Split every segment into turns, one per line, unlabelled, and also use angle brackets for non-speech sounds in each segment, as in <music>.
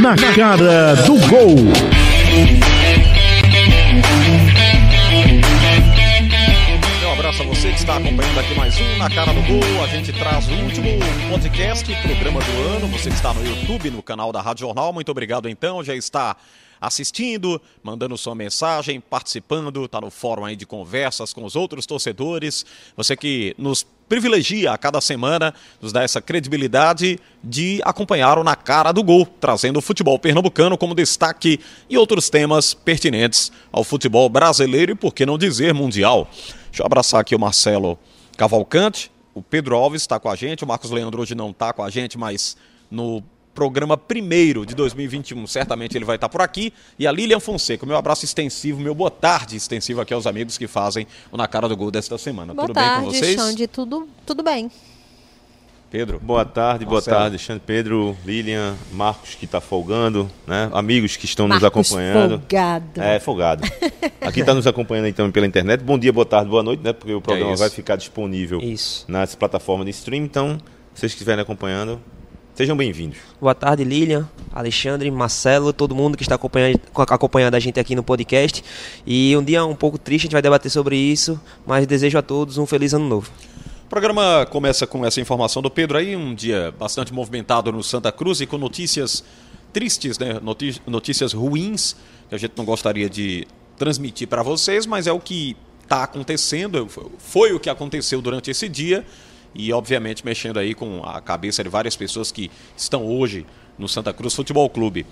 Na cara do gol.
Um abraço a você que está acompanhando aqui mais um Na Cara do Gol. A gente traz o último podcast, programa do ano. Você que está no YouTube, no canal da Rádio Jornal, muito obrigado então. Já está assistindo, mandando sua mensagem, participando, está no fórum aí de conversas com os outros torcedores. Você que nos privilegia a cada semana, nos dá essa credibilidade de acompanhar o Na Cara do Gol, trazendo o futebol pernambucano como destaque e outros temas pertinentes ao futebol brasileiro e, por que não dizer, mundial. Deixa eu abraçar aqui o Marcelo Cavalcante, o Pedro Alves está com a gente, o Marcos Leandro hoje não está com a gente, mas no programa primeiro de 2021. Certamente ele vai estar por aqui. E a Lilian Fonseca, meu abraço extensivo, meu boa tarde extensivo aqui aos amigos que fazem o Na Cara do Gol desta semana.
Boa
tudo
tarde,
bem com vocês?
Xande, tudo, tudo bem.
Pedro.
Boa tarde, boa
Marcelo.
tarde, Alexandre Pedro, Lilian, Marcos que está folgando, né? Amigos que estão nos
Marcos
acompanhando.
folgado.
É, folgado. Aqui está nos acompanhando então pela internet. Bom dia, boa tarde, boa noite, né? Porque o programa
isso.
vai ficar disponível
Isso.
nas plataformas de stream. Então, vocês que estiverem acompanhando, sejam bem-vindos.
Boa tarde, Lilian, Alexandre, Marcelo, todo mundo que está acompanhando, acompanhando a gente aqui no podcast. E um dia um pouco triste, a gente vai debater sobre isso, mas desejo a todos um feliz ano novo.
O programa começa com essa informação do Pedro aí, um dia bastante movimentado no Santa Cruz e com notícias tristes, né? Notícias ruins que a gente não gostaria de transmitir para vocês, mas é o que está acontecendo, foi o que aconteceu durante esse dia e obviamente mexendo aí com a cabeça de várias pessoas que estão hoje no Santa Cruz Futebol Clube.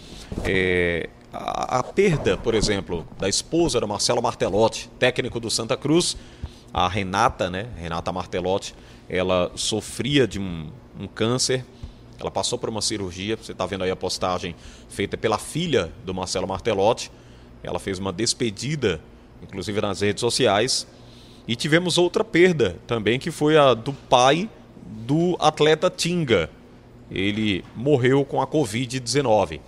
É, a, a perda, por exemplo, da esposa do Marcelo Martelotti, técnico do Santa Cruz, a Renata, né? Renata Martelotti, ela sofria de um, um câncer. Ela passou por uma cirurgia. Você está vendo aí a postagem feita pela filha do Marcelo Martelotti. Ela fez uma despedida, inclusive nas redes sociais. E tivemos outra perda também, que foi a do pai do atleta Tinga. Ele morreu com a Covid-19.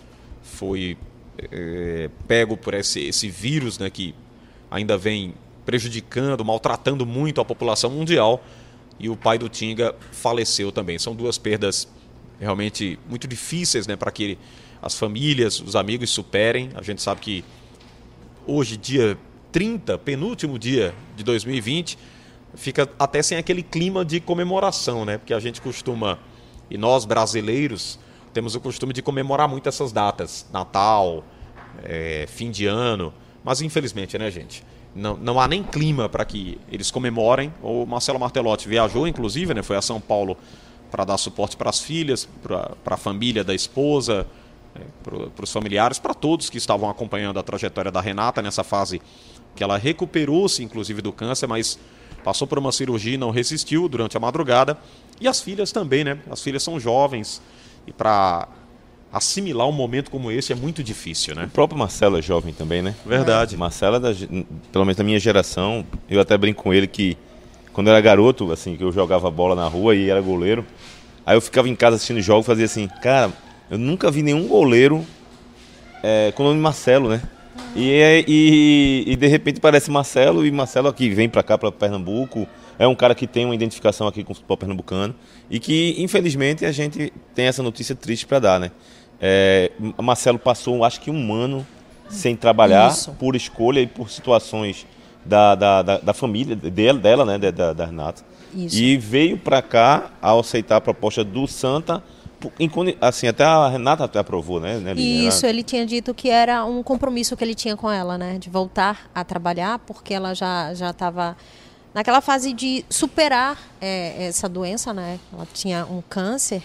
Foi eh, pego por esse, esse vírus né, que ainda vem prejudicando, maltratando muito a população mundial. E o pai do Tinga faleceu também. São duas perdas realmente muito difíceis né, para que as famílias, os amigos superem. A gente sabe que hoje, dia 30, penúltimo dia de 2020, fica até sem aquele clima de comemoração, né? Porque a gente costuma, e nós brasileiros, temos o costume de comemorar muito essas datas, Natal, é, fim de ano, mas infelizmente, né, gente? Não, não há nem clima para que eles comemorem. O Marcelo Martelotti viajou, inclusive, né? Foi a São Paulo para dar suporte para as filhas, para a família da esposa, né, para os familiares, para todos que estavam acompanhando a trajetória da Renata nessa fase que ela recuperou-se, inclusive, do câncer, mas passou por uma cirurgia e não resistiu durante a madrugada. E as filhas também, né? As filhas são jovens e para assimilar um momento como esse é muito difícil, né?
O próprio Marcelo é jovem também, né?
Verdade.
Marcelo é da, pelo menos da minha geração, eu até brinco com ele que quando eu era garoto, assim, que eu jogava bola na rua e era goleiro, aí eu ficava em casa assistindo jogos e fazia assim, cara, eu nunca vi nenhum goleiro é, com o nome Marcelo, né? E, é- e, e de repente parece Marcelo e Marcelo aqui vem pra cá, pra Pernambuco, é um cara que tem uma identificação aqui com o futebol pernambucano e que infelizmente a gente tem essa notícia triste pra dar, né? É, Marcelo passou acho que um ano sem trabalhar
Isso.
por escolha e por situações da, da, da, da família dela, dela né, da- da, Renata.
Isso.
E veio pra cá ao aceitar a proposta do Santa, assim, até a Renata até aprovou, né? né?
Isso, ele tinha dito que era um compromisso que ele tinha com ela, né? De voltar a trabalhar, porque ela já estava naquela fase de superar é, essa doença, né? Ela tinha um câncer.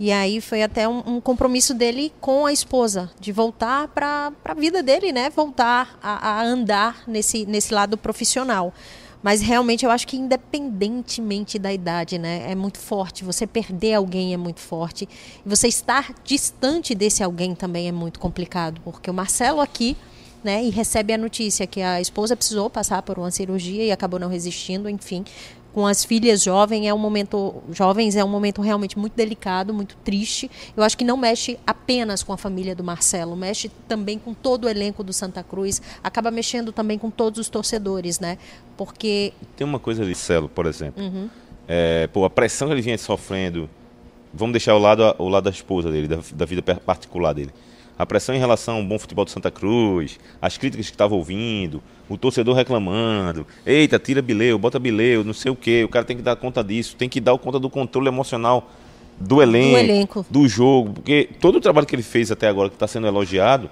E aí foi até um, um compromisso dele com a esposa, de voltar para a vida dele, né? Voltar a, a andar nesse, nesse lado profissional. Mas realmente eu acho que independentemente da idade, né, é muito forte. Você perder alguém é muito forte. Você estar distante desse alguém também é muito complicado, porque o Marcelo aqui, né, e recebe a notícia que a esposa precisou passar por uma cirurgia e acabou não resistindo, enfim, com as filhas jovens é um momento jovens é um momento realmente muito delicado, muito triste. Eu acho que não mexe apenas com a família do Marcelo, mexe também com todo o elenco do Santa Cruz, acaba mexendo também com todos os torcedores, né? Porque
Tem uma coisa ali, Celo, por exemplo. É, pô, a pressão que ele vinha sofrendo. Vamos deixar o lado, o lado da esposa dele, da, da vida particular dele. A pressão em relação ao bom futebol do Santa Cruz, as críticas que estava ouvindo, o torcedor reclamando. Eita, tira Bileu, bota Bileu, não sei o quê. O cara tem que dar conta disso, tem que dar conta do controle emocional do elenco,
elenco.
do jogo. Porque todo o trabalho que ele fez até agora, que está sendo elogiado,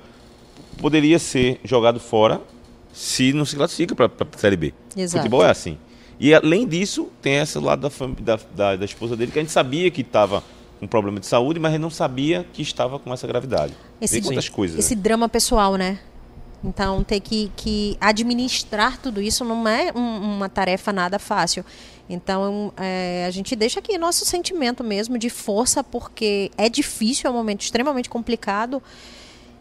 poderia ser jogado fora se não se classifica para a Série B.
Exato.
Futebol é assim. E além disso, tem esse lado da, da, da, da esposa dele que a gente sabia que estava com problema de saúde, mas gente não sabia que estava com essa gravidade.
Esse-
quantas coisas.
esse
né?
drama pessoal, né? Então, ter que, que administrar tudo isso não é um- uma tarefa nada fácil. Então, é, a gente deixa aqui nosso sentimento mesmo de força, porque é difícil, é um momento extremamente complicado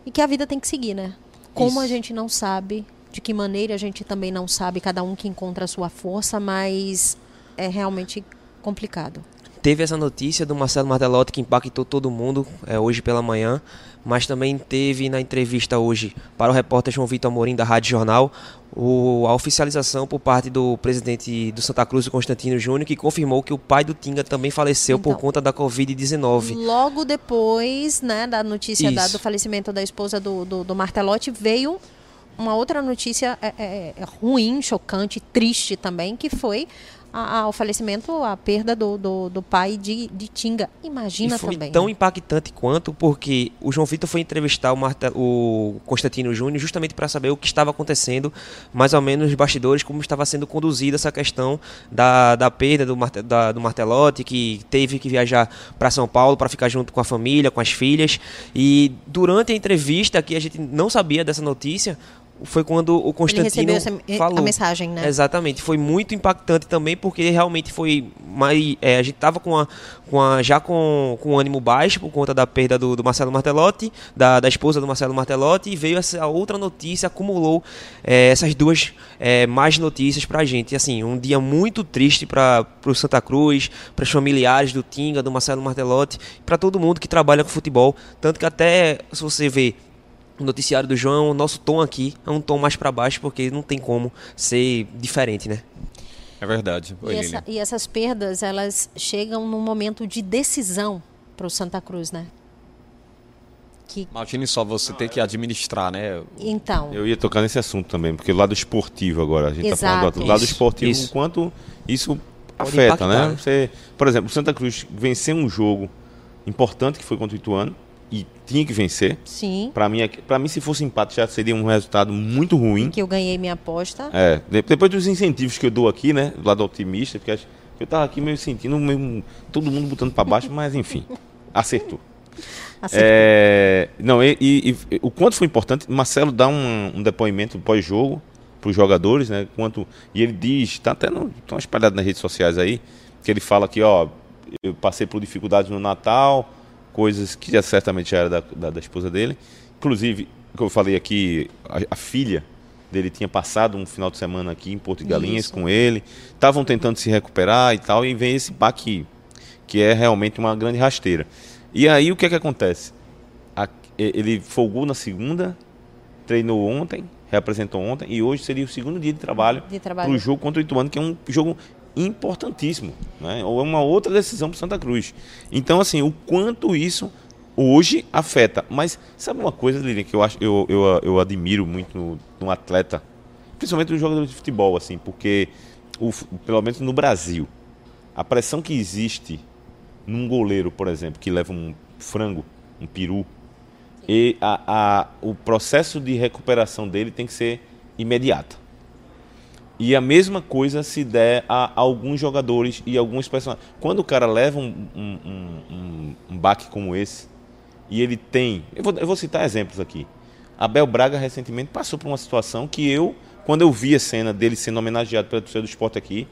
e que a vida tem que seguir, né? Como
Isso.
a gente não sabe, de que maneira a gente também não sabe, cada um que encontra a sua força, mas é realmente complicado.
Teve essa notícia do Marcelo Martelotti que impactou todo mundo é, hoje pela manhã, mas também teve na entrevista hoje para o repórter João Vitor Amorim da Rádio Jornal o- a oficialização por parte do presidente do Santa Cruz, Constantino Júnior, que confirmou que o pai do Tinga também faleceu por
Então.
conta da Covid-19.
Logo depois, né, da notícia da- do falecimento da esposa do, do, do Martelotti, veio uma outra notícia é, é, é, ruim, chocante, triste também, que foi a- a- o falecimento, a perda do, do, do pai de, de Tinga. Imagina
e foi
também.
tão
né?
impactante quanto porque o João Vitor foi entrevistar o, Marte- o Constantino Júnior justamente para saber o que estava acontecendo, mais ou menos nos bastidores, como estava sendo conduzida essa questão da, da perda do, da- do Martelotti, que teve que viajar para São Paulo para ficar junto com a família, com as filhas. E durante a entrevista, que a gente não sabia dessa notícia, foi quando o Constantino
essa, eh,
falou.
a mensagem, né?
Exatamente, foi muito impactante também porque realmente foi mais, é, a gente tava com a, com a, já com, com o ânimo baixo por conta da perda do, do Marcelo Martelotti, da, da esposa do Marcelo Martelotti e veio essa outra notícia, acumulou é, essas duas é, mais notícias pra gente. E, assim, um dia muito triste para o Santa Cruz, para os familiares do Tinga, do Marcelo Martelotti, para todo mundo que trabalha com futebol, tanto que até se você o noticiário do João, o nosso tom aqui é um tom mais para baixo, porque não tem como ser diferente, né?
É verdade. Oi,
E, essa- e essas perdas, elas chegam num momento de decisão para o Santa Cruz, né? Que,
Imagine só você ter que administrar, né?
então,
Eu ia tocar nesse assunto também, porque o lado esportivo agora, a gente está falando do lado
Isso,
esportivo,
isso.
o quanto isso
Pode
afeta,
impactar,
né?
né?
Você, por exemplo, o Santa Cruz venceu um jogo importante que foi contra o Ituano e tinha que vencer.
sim,
Para mim, para mim se fosse empate já seria um resultado muito ruim.
que eu ganhei minha aposta.
É, de- depois dos incentivos que eu dou aqui, né, do lado otimista, porque eu tava aqui meio sentindo meio, todo mundo botando para baixo, mas enfim, <laughs> acertou.
Acertou.
É, não, e, e- e o quanto foi importante, Marcelo dá um, um depoimento pós-jogo para os jogadores, né? Quanto, e ele diz, tá até no, tão espalhado nas redes sociais aí, que ele fala que, ó, eu passei por dificuldades no Natal, coisas que já certamente era da, da, da esposa dele. Inclusive, o que eu falei aqui, a, a filha dele tinha passado um final de semana aqui em Porto de Galinhas
Isso.
com ele, estavam tentando se recuperar e tal, e vem esse baque que é realmente uma grande rasteira. E aí o que é que acontece? A- ele folgou na segunda, treinou ontem, reapresentou ontem, e hoje seria o segundo dia de trabalho
De trabalho.
para o jogo contra o Ituano, que é um jogo importantíssimo, né? ou é uma outra decisão para Santa Cruz. Então, assim, o quanto isso hoje afeta. Mas sabe uma coisa, Lilian, que eu, acho, eu, eu, eu admiro muito no, no atleta, principalmente no jogador de futebol, assim, porque, o, pelo menos no Brasil, a pressão que existe num goleiro, por exemplo, que leva um frango, um peru, e a, a, o processo de recuperação dele tem que ser imediata. E a mesma coisa se der a alguns jogadores e alguns personagens. Quando o cara leva um, um, um, um, um baque como esse, e ele tem. Eu vou, eu vou citar exemplos aqui. Abel Braga recentemente passou por uma situação que eu, quando eu vi a cena dele sendo homenageado pela torcida do esporte aqui,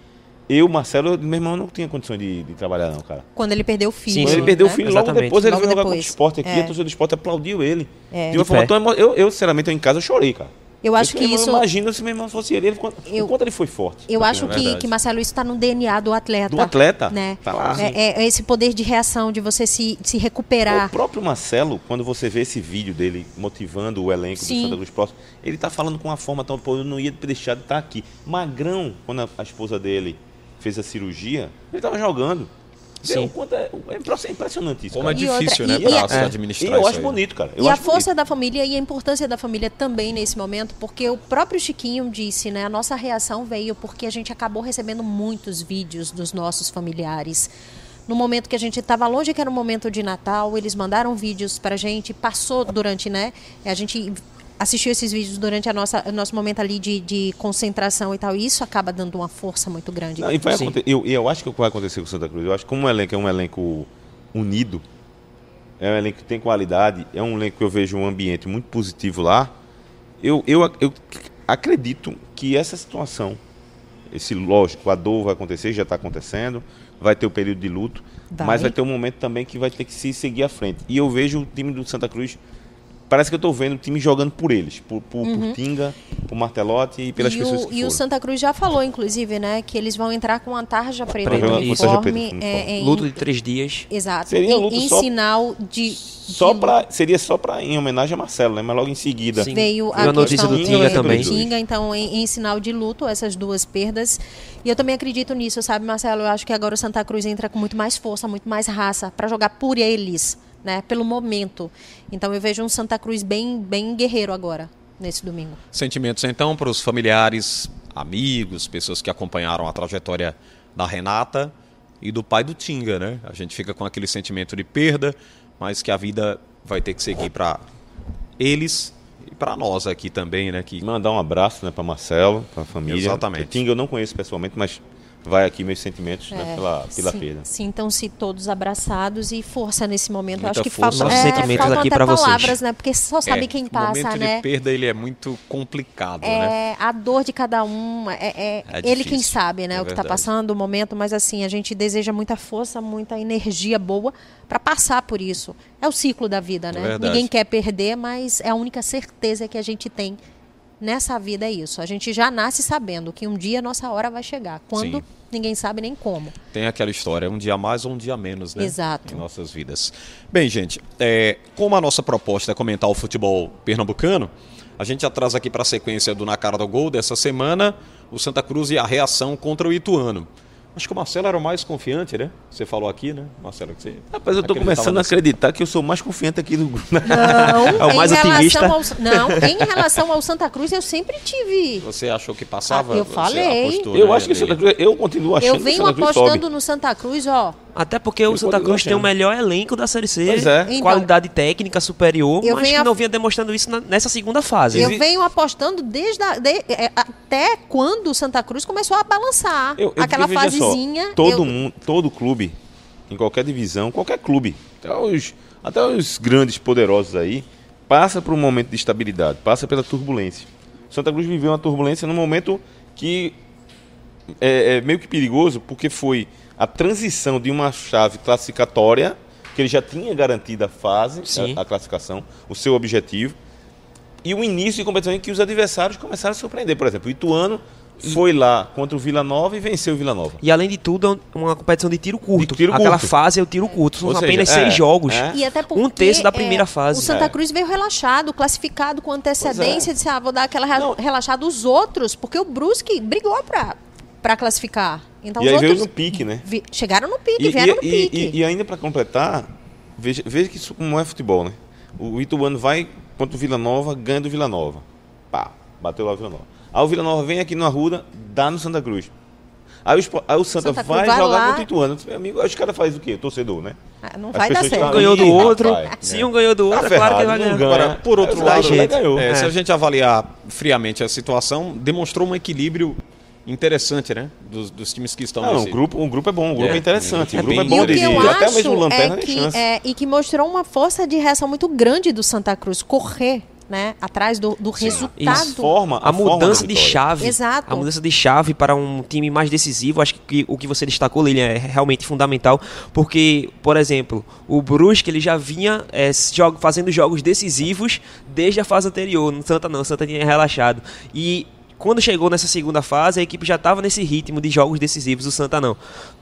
eu, Marcelo, eu, meu irmão, não tinha condições de, de trabalhar, não, cara.
Quando ele perdeu o filho.
Sim,
Quando ele perdeu
né?
o filho, logo
Exatamente.
depois ele
Logo
veio jogar contra o
depois.
esporte aqui,
É.
a torcida do esporte aplaudiu ele.
É.
De uma
De
forma
pé.
tão emo- eu, eu, sinceramente, eu em casa eu chorei, cara.
Eu acho que isso.
Imagina se meu irmão fosse ele, ele quanto,
Eu-
quanto ele foi forte.
Eu acho que, que Marcelo, isso está no DNA do atleta.
Do atleta.
Né?
Tá lá.
É, é- é esse poder de reação, de você se, se recuperar.
O próprio Marcelo, quando você vê esse vídeo dele motivando o elenco
Sim.
do Santa Cruz Próximo, ele tá falando com uma forma tão, pô, eu não ia deixar de estar aqui. Magrão, quando a, a esposa dele fez a cirurgia, ele tava jogando.
Sim.
quanto é, é impre- é impressionante isso.
Como é.
E outra-
difícil, né, se
é.
E
administrar
eu
isso
acho
aí.
bonito, cara. Eu
e a força
bonito.
da família e a importância da família também nesse momento, porque o próprio Chiquinho disse, né? A nossa reação veio porque a gente acabou recebendo muitos vídeos dos nossos familiares. No momento que a gente estava longe, que era o momento de Natal, eles mandaram vídeos pra gente, passou durante, né? A gente assistiu esses vídeos durante a nossa, o nosso momento ali de, de concentração e tal, e isso acaba dando uma força muito grande.
Não, e vai eu, e eu acho que o que vai acontecer com o Santa Cruz, eu acho que como o elenco é um elenco unido, é um elenco que tem qualidade, é um elenco que eu vejo um ambiente muito positivo lá, eu, eu, eu acredito que essa situação, esse lógico, a dor vai acontecer, já está acontecendo, vai ter o período de luto,
Vai.
mas vai ter um momento também que vai ter que se seguir à frente. E eu vejo o time do Santa Cruz, parece que eu estou vendo o time jogando por eles, por, por, por Tinga, por Martelotti e pelas
Uhum. e
pessoas
o,
que
e o
foram.
Santa Cruz já falou, inclusive, né, que eles vão entrar com a tarja preta
Preta.
Tarja preta
uniforme.
no
é, em-
Luto de três dias.
Exato.
Seria um
em,
luto
em
só-
sinal de.
Só
de-
pra, seria só para em homenagem a Marcelo, né? Mas logo em seguida.
Sim.
Veio a,
a notícia do Tinga
é,
também.
Tinga, então, em, em sinal de luto, essas duas perdas. E eu também acredito nisso, sabe, Marcelo? Eu acho que agora o Santa Cruz entra com muito mais força, muito mais raça, para jogar por eles, né? Pelo momento. Então eu vejo um Santa Cruz bem, bem guerreiro agora, nesse domingo.
Sentimentos então para os familiares, amigos, pessoas que acompanharam a trajetória da Renata e do pai do Tinga, né? A gente fica com aquele sentimento de perda, mas que a vida vai ter que seguir para eles e para nós aqui também, né? Que
Mandar um abraço né, para Marcelo, para a família.
Exatamente.
O Tinga eu não conheço pessoalmente, mas vai aqui meus sentimentos né,
É,
pela, pela
sim-
perda.
Sintam-se todos abraçados e força nesse momento.
Muita
acho que
força.
falta,
Nossos
é,
sentimentos
faltam
aqui
até
pra vocês.
palavras, né? Porque só sabe
é,
quem
o
passa,
momento
né?
de perda ele é muito complicado, né?
É, a dor de cada um, é, é
É
ele quem sabe, né,
é
o que está passando, o momento, mas assim, a gente deseja muita força, muita energia boa para passar por isso. É o ciclo da vida, né? Ninguém quer perder, mas é a única certeza que a gente tem nessa vida é isso. A gente já nasce sabendo que um dia a nossa hora vai chegar. Quando
Sim.
ninguém sabe nem como.
Tem aquela história, um dia mais ou um dia menos, né?
Exato.
Em nossas vidas. Bem, gente, é, como a nossa proposta é comentar o futebol pernambucano, a gente já traz aqui para a sequência do Na Cara do Gol dessa semana o Santa Cruz e a reação contra o Ituano. Acho que o Marcelo era o mais confiante, né? Você falou aqui, né, Marcelo? Que você
Rapaz, eu tô
acreditava
começando a acreditar que eu sou o mais confiante aqui do grupo.
Não, <laughs>
É o mais
em
otimista.
relação ao, não, <laughs> em relação ao Santa Cruz eu sempre tive.
Você achou que passava?
Ah, eu falei.
apostou,
Eu
né,
acho que o? Santa Cruz, eu continuo achando
Eu
que o
venho
Santa Cruz
apostando
sobe.
no Santa Cruz, ó.
Até porque o Santa Cruz tem o melhor elenco da Série C.
Pois é.
Então,
qualidade técnica superior,
eu
mas que
a-
não vinha demonstrando isso na- nessa segunda fase.
Eu venho apostando desde a, de- é, até quando o Santa Cruz começou a balançar.
Eu, eu,
Aquela
veja só,
fasezinha.
todo
eu-
mundo, todo clube, em qualquer divisão, qualquer clube, até os, até os grandes poderosos aí, passa por um momento de estabilidade, passa pela turbulência. O Santa Cruz viveu uma turbulência num momento que é, é meio que perigoso, porque foi a transição de uma chave classificatória, que ele já tinha garantido a fase, a, a classificação, o seu objetivo, e o início de competição em que os adversários começaram a surpreender. Por exemplo, o Ituano foi lá contra o Vila Nova e venceu o Vila Nova.
E além de tudo, é uma competição de tiro curto.
De tiro
Aquela
curto.
fase é o tiro curto. São
Ou seja,
apenas
é,
seis jogos.
é.
E até porque,
Um terço da
é,
primeira fase.
O Santa
É.
Cruz veio relaxado, classificado com antecedência, disse, ah, vou dar aquela re-
Não.
relaxada os outros, porque o Brusque brigou pra, pra classificar. Então
e
os
aí veio
outros
no pique, né?
vi- chegaram no pique,
E,
vieram
e-
no pique.
e- e ainda para completar, veja, veja que isso como é futebol, né? O Ituano vai contra o Vila Nova, ganha do Vila Nova. Pá, bateu lá o Vila Nova. Aí o Vila Nova vem aqui no Arruda, dá no Santa Cruz. Aí o, Espo- aí o Santa,
Santa
vai,
vai
jogar
lá.
contra o Ituano. Meu amigo, aí os caras fazem o quê? Torcedor, né?
Ah, não
As
vai dar certo.
Um ganhou do outro.
rapaz,
Se
né?
um ganhou do outro,
Tá
é claro que vai
não
ganhar.
ganha.
Agora, por outro
o
lado,
Santa ganhou.
é, se
É.
a gente avaliar friamente a situação, demonstrou um equilíbrio interessante, né? Dos, dos times que estão
Não,
nesse...
o grupo, o grupo é bom, o grupo é,
É,
interessante,
é
o grupo é
bem
bom
E o que eu
de- até
acho
mesmo o Lanterna
é que,
chance.
é, e que mostrou uma força de reação muito grande do Santa Cruz. Correr né, atrás do, do
A
resultado.
forma,
a,
da
mudança de chave,
Exato.
a mudança de chave para um time mais decisivo, acho que o que você destacou, Lilian, é realmente fundamental, porque, por exemplo, o Brusque ele já vinha é, jogo- fazendo jogos decisivos desde a fase anterior, no Santa não, o Santa tinha relaxado, e quando chegou nessa segunda fase, a equipe já estava nesse ritmo de jogos decisivos, o Santa não.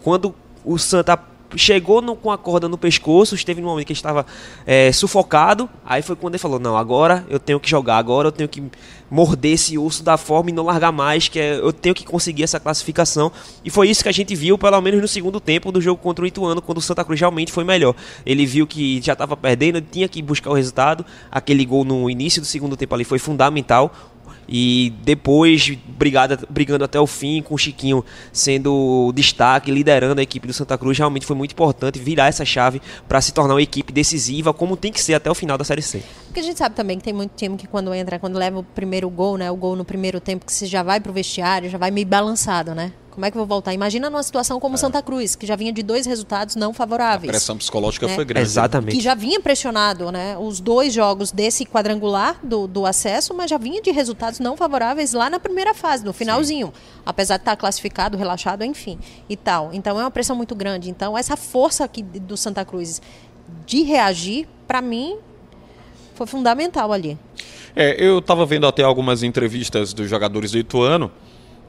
Quando o Santa chegou no- com a corda no pescoço, esteve num momento que estava é, sufocado, aí foi quando ele falou, não, agora eu tenho que jogar, agora eu tenho que morder esse osso da forma e não largar mais, que é, eu tenho que conseguir essa classificação, e foi isso que a gente viu, pelo menos no segundo tempo do jogo contra o Ituano, quando o Santa Cruz realmente foi melhor. Ele viu que já estava perdendo, tinha que buscar o resultado, aquele gol no início do segundo tempo ali foi fundamental, e depois brigada, brigando até o fim, com o Chiquinho sendo destaque, liderando a equipe do Santa Cruz, realmente foi muito importante virar essa chave para se tornar uma equipe decisiva, como tem que ser até o final da Série C.
Porque a gente sabe também que tem muito time que quando entra, quando leva o primeiro gol, né? O gol no primeiro tempo, que você já vai pro vestiário, já vai meio balançado, né? Como é que eu vou voltar? Imagina numa situação como Santa Cruz, que já vinha de dois resultados não
A
favoráveis.
pressão psicológica
né?
foi grande.
Exatamente.
Que já vinha pressionado, né? Os dois jogos desse quadrangular do, do acesso, mas já vinha de resultados não favoráveis lá na primeira fase, no finalzinho. Apesar de estar classificado, relaxado, enfim, e tal. Então é uma pressão muito grande. Então, essa força aqui do Santa Cruz de reagir, para mim, foi fundamental ali.
É, eu estava vendo até algumas entrevistas dos jogadores do Ituano,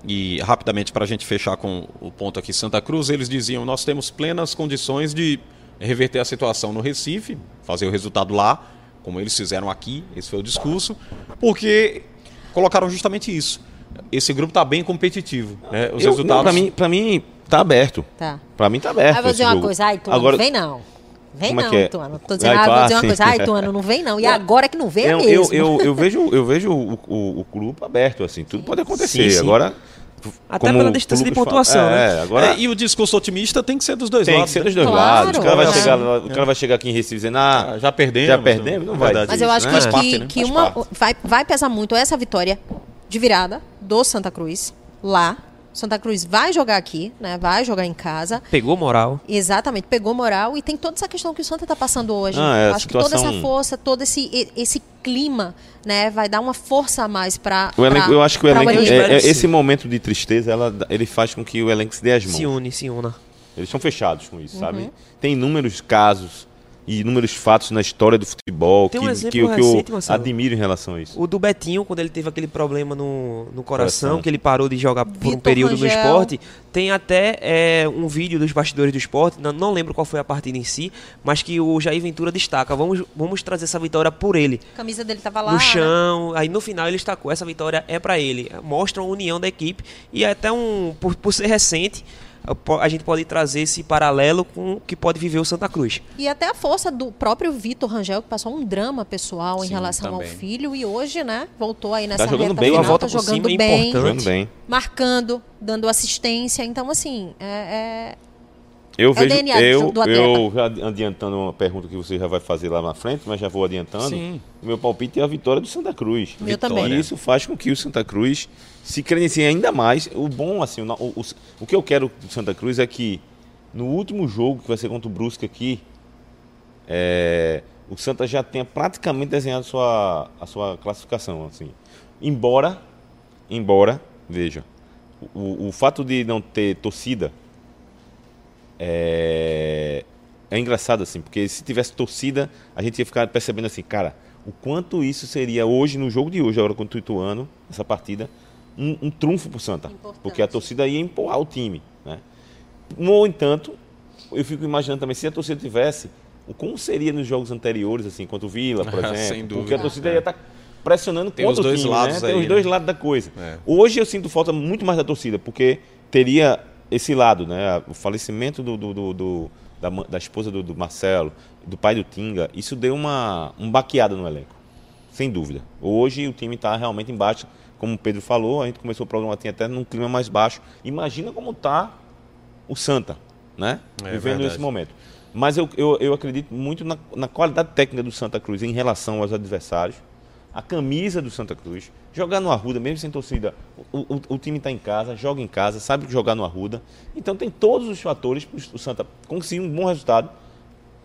e rapidamente para a gente fechar com o ponto aqui Santa Cruz, eles diziam: nós temos plenas condições de reverter a situação no Recife, fazer o resultado lá, como eles fizeram aqui, esse foi o discurso, porque colocaram justamente isso. Esse grupo está bem competitivo. Né? Os
Eu-
resultados.
pra, mim, pra mim, tá aberto.
Tá.
Pra mim tá aberto.
Aí vou dizer uma
jogo.
coisa, ai, Tuano,
Agora,
não vem não. Vem
Como
não,
é?
Tuano. Tô dizendo,
Ai,
ah, vou dizer uma coisa, ai, Tuano, não vem não. E <laughs> agora que não vem é
eu,
mesmo.
eu, eu, eu vejo, eu <laughs> vejo o, o, o grupo aberto, assim, tudo pode acontecer.
Sim, sim.
Agora.
Até
como
pela distância de pontuação, né?
É, agora.
É, e o discurso otimista tem que ser dos dois
Tem que
lados.
ser
né?
dos dois
Claro,
lados. O cara, vai
é.
chegar, o cara vai chegar aqui em Recife dizendo, ah,
Ah, já perdemos.
Já perdemos? Não vai.
Mas eu
isso,
acho
né?
que, que,
parte, né?
que uma, vai, vai pesar muito essa vitória de virada do Santa Cruz lá. Santa Cruz vai jogar aqui, né? Vai jogar em casa.
Pegou moral.
Exatamente, pegou moral e tem toda essa questão que o Santa está passando hoje.
Ah, é,
acho que toda
situação-
essa força, todo esse, esse clima, né, vai dar uma força a mais para.
O eu acho que o elenco,
elenco-
é- é- esse momento de tristeza, ela, ele faz com que o elenco se dê as mãos.
Se une, se una.
Eles são fechados com isso,
Uhum.
sabe? Tem inúmeros casos e inúmeros fatos na história do futebol
Tem
que,
um
que,
exemplo
eu- que eu
recente, Marcelo.
admiro em relação a isso.
O do Betinho, quando ele teve aquele problema no, no coração,
Coração.
que ele parou de jogar por um
Vitor
período no
Rangel.
esporte, tem até é, um vídeo dos bastidores do esporte, não, não lembro qual foi a partida em si, mas que o Jair Ventura destaca. Vamos, vamos trazer essa vitória por ele.
A camisa dele tava lá.
no
né?
chão, aí no final ele destacou, essa vitória é pra ele. Mostra a união da equipe e até um, por, por ser recente, a gente pode trazer esse paralelo com o que pode viver o Santa Cruz.
E até a força do próprio Vitor Rangel, que passou um drama pessoal em
Sim,
relação
também.
ao filho e hoje, né, voltou aí nessa
jogando
reta
bem,
final,
uma
volta
tá jogando
cima
bem,
importante.
Jogando bem.
marcando, dando assistência. Então, assim, é, é-
Eu
o
vejo,
DNA
eu,
do
eu já adiantando uma pergunta que você já vai fazer lá na frente, mas já vou adiantando.
Sim.
O meu palpite é a vitória do Santa Cruz.
Meu
E
também.
isso faz com que o Santa Cruz se credencie ainda mais. O bom, assim, o, o, o que eu quero do Santa Cruz é que no último jogo, que vai ser contra o Brusque aqui, é, o Santa já tenha praticamente desenhado sua, a sua classificação. Assim. Embora, embora, veja, o, o fato de não ter torcida é, é engraçado assim, porque se tivesse torcida, a gente ia ficar percebendo assim, cara, o quanto isso seria hoje, no jogo de hoje, agora contra o Ituano, essa partida, um, um trunfo pro Santa.
Importante.
Porque a torcida ia empurrar o time. Né? No entanto, eu fico imaginando também, se a torcida tivesse, o como seria nos jogos anteriores, assim, contra o Vila, por exemplo.
Sem dúvida.
Porque a torcida
É.
ia estar pressionando
Tem
contra
os dois
o time,
lados
né? Tem
aí,
os dois
né?
lados da coisa.
É.
Hoje eu sinto falta muito mais da torcida, porque teria esse lado, né? O falecimento do, do- do- da, da esposa do, do Marcelo, do pai do Tinga, isso deu uma um baqueada no elenco, sem dúvida. Hoje o time está realmente embaixo, como o Pedro falou, a gente começou o programa tinha até num clima mais baixo. Imagina como está o Santa, né?
É
Vivendo
verdade.
esse momento. Mas eu, eu, eu acredito muito na, na qualidade técnica do Santa Cruz em relação aos adversários. A camisa do Santa Cruz. Jogar no Arruda, mesmo sem torcida. O, o, o time está em casa, joga em casa, sabe jogar no Arruda. Então tem todos os fatores para o Santa conseguir um bom resultado.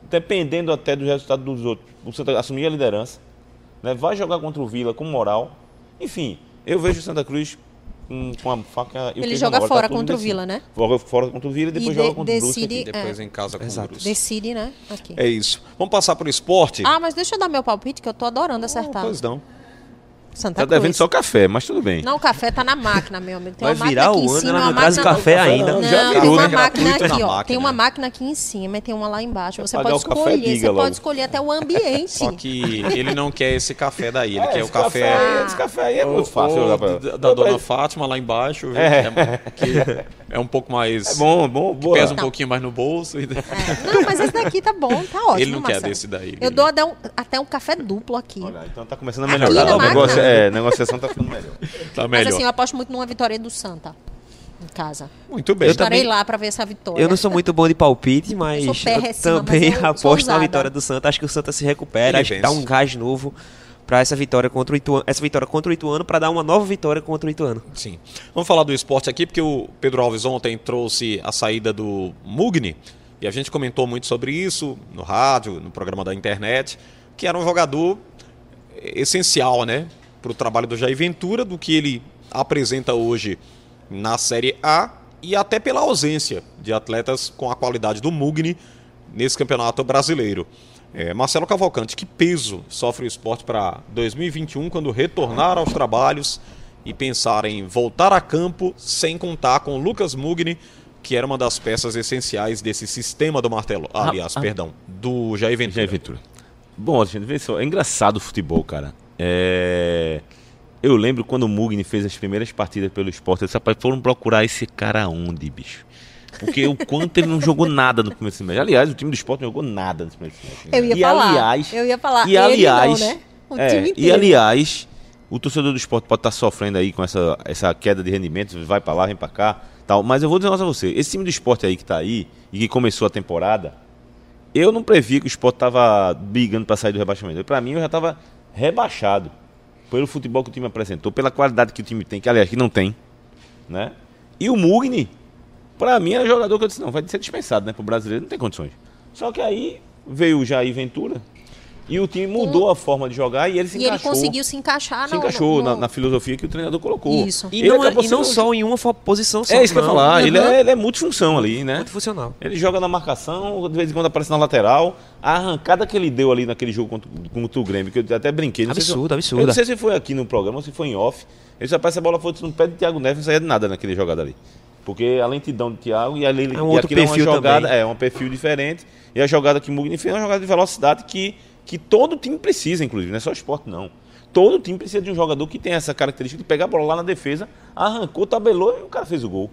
Dependendo até do resultado dos outros. O Santa assumir a liderança. né? vai jogar contra o Vila com moral. Enfim, eu vejo o Santa Cruz com, com a faca e o
Ele joga
na bola,
fora
tá
contra o. Vila, né?
Joga fora contra o Vila e depois
E
joga
de-
contra o Brusque
decide-
aqui.
Depois
É.
em casa com o
Exato.
Brusque.
Decide, né? Aqui.
É isso. Vamos passar pro esporte?
Ah, mas deixa eu dar meu palpite, que eu tô adorando acertar.
Pois não.
Santa
Tá devendo
Cruz.
só café, mas tudo bem.
Não, o café tá na máquina, meu amigo. Tem
Vai
uma máquina
virar
aqui
o
em
ano,
cima,
ela
uma
não traz o
máquina-
café ainda.
Não,
Já
tem
virou,
uma
né?
máquina
Gratuito
aqui,
na
ó.
máquina.
Tem uma máquina aqui em cima e tem uma lá embaixo. Você
pagar
pode
o café,
escolher.
diga
Você
logo.
pode escolher até o ambiente.
Só que ele não quer esse café daí, ele
É,
quer o café.
aí- Esse café aí é muito fácil.
o
jogar pra-
da, da dona Fátima lá embaixo, viu?
É.
É, que é um pouco mais.
É bom, bom, boa.
Pesa um
Não.
pouquinho mais no bolso. <laughs> e-
É. <laughs> Não, mas esse daqui tá bom, tá ótimo.
Ele não quer
Marcelo.
desse daí.
Eu dou até um, até um café duplo aqui.
Olha, então tá começando a melhorar.
na
O negócio, é, negociação tá ficando melhor.
Tá
Mas
melhor.
assim, eu aposto muito numa vitória do Santa. Em casa.
Muito bem.
Eu
Estarei
também-
lá pra ver essa vitória.
Eu não sou muito bom de palpite, <laughs> mas
Eu
também
mas eu
aposto na vitória do Santa. Acho que o Santa se recupera,
Ele
acho que dá um gás novo para essa vitória contra o Ituano, essa vitória contra o Ituano para dar uma nova vitória contra o Ituano.
Sim. Vamos falar do esporte aqui, porque o Pedro Alves ontem trouxe a saída do Mugni, e a gente comentou muito sobre isso no rádio, no programa da internet, que era um jogador essencial, né, para o trabalho do Jair Ventura, do que ele apresenta hoje na Série A e até pela ausência de atletas com a qualidade do Mugni nesse campeonato brasileiro. É, Marcelo Cavalcante, que peso sofre o esporte para 2021 quando retornar aos trabalhos e pensar em voltar a campo sem contar com Lucas Mugni, que era uma das peças essenciais desse sistema do martelo.
Ah,
Aliás,
ah.
perdão, do Jair Ventura.
Jair Ventura. Bom, gente, vê só, é engraçado o futebol, cara. É... Eu lembro quando o Mugni fez as primeiras partidas pelo esporte, eles rapaz, foram procurar esse cara onde, bicho? Porque o quanto ele não jogou nada no primeiro semestre. Aliás, o time do esporte não jogou nada no primeiro semestre.
Eu ia
e
falar.
aliás,
eu ia falar.
e aliás,
não, né? O
é,
time
e
inteiro.
aliás, o torcedor do esporte pode estar sofrendo aí com essa, essa queda de rendimento, vai pra lá, vem pra cá, tal. Mas eu vou dizer uma coisa a você, esse time do esporte aí que tá aí e que começou a temporada, eu não previ que o esporte tava brigando pra sair do rebaixamento. Pra mim, eu já tava rebaixado pelo futebol que o time apresentou, pela qualidade que o time tem, que aliás, que não tem, né? E o Mugni, pra mim, era jogador que eu disse, não, vai ser dispensado, né? Pro brasileiro não tem condições. Só que aí veio o Jair Ventura e o time mudou a forma de jogar e ele se
E ele
encaixou.
conseguiu se encaixar
se
no-
encaixou
no-
na, na filosofia que o treinador colocou.
Isso.
E
Ele
não, é- e não só em uma posição só.
É isso que eu ia falar. Ele,
Uhum.
é, ele é multifunção ali, né?
muito funcional.
Ele joga na marcação, de vez em quando aparece na lateral. A arrancada que ele deu ali naquele jogo contra, contra o Grêmio, que eu até brinquei. Não sei se-
Absurdo, absurdo.
Eu não sei se foi aqui no programa ou se foi em off. Ele só parece a bola foi no pé de Thiago Neves, não saía de nada naquele jogada ali. Porque a lentidão do Thiago e, ali,
É um
e
outro
aquilo é uma
perfil
jogada,
também.
é um perfil diferente. E a jogada que o Mugni fez é uma jogada de velocidade que, que todo time precisa, inclusive, não é só esporte, não. Todo time precisa de um jogador que tem essa característica de pegar a bola lá na defesa, arrancou, tabelou e o cara fez o gol.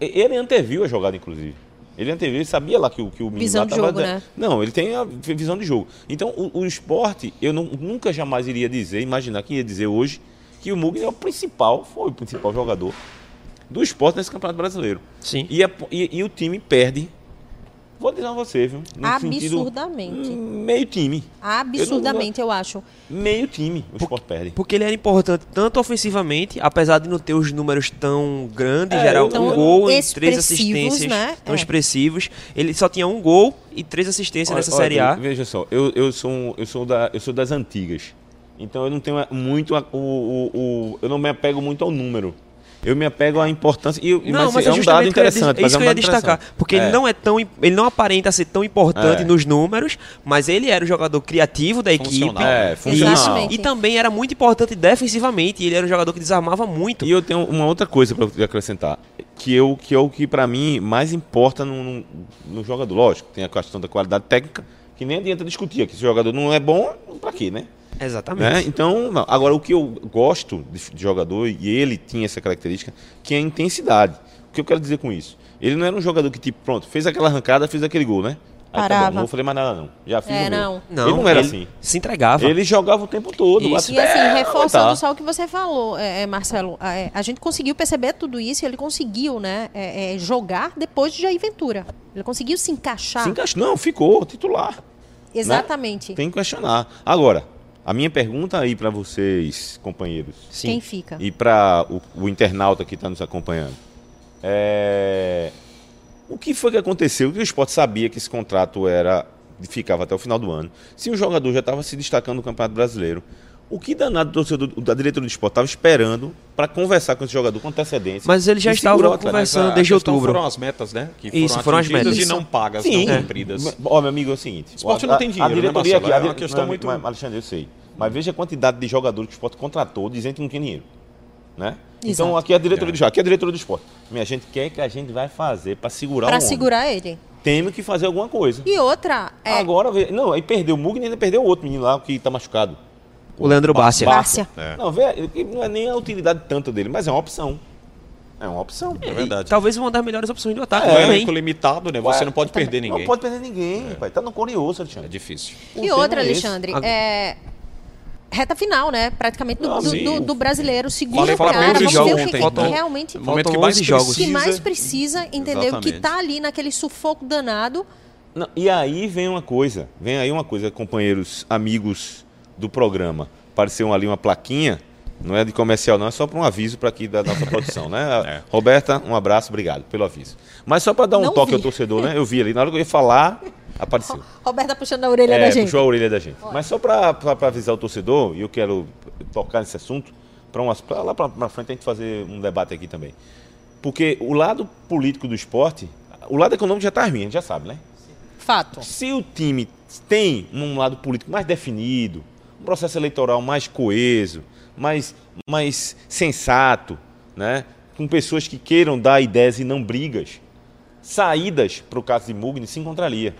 E- Ele anteviu a jogada, inclusive. Ele anteviu, ele sabia lá que, o- que o menino
Visão de
tava-
jogo, né?
Não, ele tem a visão de jogo. Então, o, o esporte, eu não- nunca jamais iria dizer, imaginar que ia dizer hoje, que o Mugni é o principal, foi o principal jogador do esporte nesse Campeonato Brasileiro.
Sim.
E, é- e- e o time perde, vou dizer a você, viu? No sentido-
Absurdamente.
meio time.
Absurdamente, eu acho.
Meio time o esporte perde.
Porque ele era importante tanto ofensivamente, apesar de não ter os números tão grandes,
É,
gerar
eu
um
não-
gol e três assistências
né?
tão
É.
expressivos. Ele só tinha um gol e três assistências
Olha-
nessa
olha,
Série A.
Veja só, eu, eu, sou, um- eu, sou da, eu sou das antigas. Então eu não tenho muito. a- o, o, o- eu não me apego muito ao número. Eu me apego à importância. E,
Não,
mas,
mas
é
é
um dado
o que eu ia
interessante.
isso
é um
que eu ia
dado
destacar.
interessante.
Porque
É.
ele não é tão. Ele não aparenta ser tão importante
É.
nos números, mas ele era o jogador criativo da equipe.
Funcional.
É,
E,
funcional.
E também era muito importante defensivamente. E ele era um jogador que desarmava muito.
E eu tenho uma outra coisa para acrescentar, que, eu, que é o que para mim mais importa no, no, no jogador. Lógico, tem a questão da qualidade técnica, que nem adianta discutir, que esse jogador não é bom, para quê, né?
Exatamente.
Né? Então, não. agora o que eu gosto de, de jogador, e ele tinha essa característica, que é a intensidade. O que eu quero dizer com isso? Ele não era um jogador que, tipo, pronto, fez aquela arrancada, fez aquele gol, né? Aí tá
Parava.
bom, não vou fazer mais nada, não. Já fiz
É,
o
não.
Não,
ele não era
ele
assim.
Se entregava.
Ele jogava o tempo todo.
Isso.
E assim, reforçando
aguentar.
só o que você falou, é, é, Marcelo, é, a gente conseguiu perceber tudo isso e ele conseguiu, né, é, é, jogar depois de Jair Ventura. Ele conseguiu se encaixar.
Se encaixou. Não, ficou titular.
Exatamente.
Tem que questionar. Agora, a minha pergunta aí para vocês, companheiros,
Sim.
Quem fica?
e para o, o internauta que está nos acompanhando, é... o que foi que aconteceu? Que o esporte sabia que esse contrato era ficava até o final do ano. Se o jogador já estava se destacando no Campeonato Brasileiro, O que danado do torcedor, da diretoria do esporte estava esperando para conversar com esse jogador com antecedência.
Mas eles já
e
estavam
atleta.
conversando desde outubro.
Foram as metas, né? Que
Isso, foram as metas.
E não pagas,
Sim,
não cumpridas.
Ó, meu amigo, é o seguinte.
O esporte
a-
não tem dinheiro,
A
né,
diretoria
Marcelo?
aqui, a
É uma questão
não,
muito-
mas, Alexandre, eu sei. Mas veja a quantidade de jogadores que o esporte contratou dizendo que não tinha dinheiro. Né? Então aqui é a diretoria do aqui é a diretoria do esporte. Minha gente quer que a gente vai fazer para segurar
Pra
o homem.
segurar ele.
Temos que fazer alguma coisa.
E outra, é,
Agora, não, aí perdeu o Mugni e ainda perdeu o outro menino lá que tá machucado.
O Leandro Bárcia.
Bárcia.
É.
Não, vê, não é nem a utilidade tanto dele, mas é uma opção. É uma opção.
É verdade.
Talvez uma das melhores opções do ataque
É, um elenco limitado, né? Você não pode perder ninguém.
Não pode perder ninguém, pai. Tá no curioso,
É
Alexandre.
difícil.
O
E outra,
é.
Alexandre, é reta final, né? Praticamente do,
Não,
do,
sim.
do- do brasileiro. Segura
Falei
o cara, vamos ver o que,
ontem,
que
Faltam-
realmente
momento que mais
11 jogos.
que
precisa-
mais precisa, entendeu? Que
Exatamente.
tá ali naquele sufoco danado.
Não, e aí vem uma coisa, vem aí uma coisa, companheiros, amigos do programa. Apareceu ali uma plaquinha, não é de comercial não, é só para um aviso para aqui da nossa <laughs> produção, né?
É.
Roberta, um abraço, obrigado pelo aviso. Mas só para dar um
Não
toque
vi.
ao torcedor, né? <laughs> Eu vi ali, na hora que eu ia falar, apareceu.
Roberto tá puxando a orelha
É,
da gente.
puxou a orelha da gente. Mas só para avisar o torcedor, e eu quero tocar nesse assunto, para lá para frente a gente fazer um debate aqui também. Porque o lado político do esporte, o lado econômico já está ruim, a gente já sabe, né?
Fato.
Se o time tem um lado político mais definido, um processo eleitoral mais coeso, mais, mais sensato, né? com pessoas que queiram dar ideias e não brigas, saídas para o caso de Mugni se encontraria.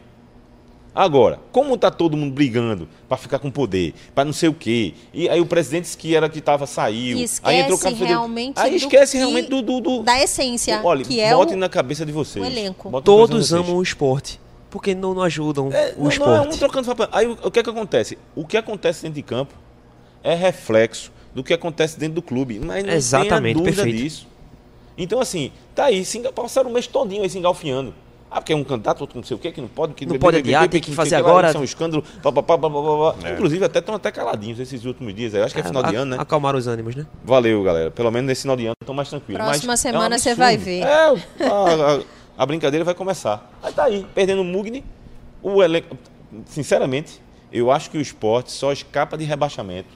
Agora, como está todo mundo brigando para ficar com poder, para não sei o quê, e aí o presidente que era que estava saiu,
E
aí entrou o
esquece
cara
realmente
aí
do
esquece
que-
realmente do, do, do-
Da essência,
Olha,
que é
botem
o...
na cabeça de vocês.
o elenco.
Todos amam o esporte. Porque não, não ajudam
É,
o
não,
esporte.
Não, é um trocando papel. Aí o, o que é que acontece? O que acontece dentro de campo é reflexo do que acontece dentro do clube. Mas não
Exatamente,
tenha dúvida
perfeito.
disso. Então, assim, tá aí, passaram o mês todinho aí se engalfiando. Ah, porque é um candidato, outro não sei o quê, que não pode. Que
Não pode adiar, tem que fazer agora.
Isso é um escândalo. Pá, pá, pá, pá, pá, pá, pá.
É.
Inclusive, até estão até caladinhos esses últimos dias. aí. Acho que é final
A-
de ano, né?
Acalmar os ânimos, né?
Valeu, galera. Pelo menos nesse final de ano estão mais tranquilos.
Próxima
Mas é
semana você vai ver.
É, a, brincadeira vai começar. Aí tá aí, perdendo o Mugni. O elenco, sinceramente, eu acho que o esporte só escapa de rebaixamento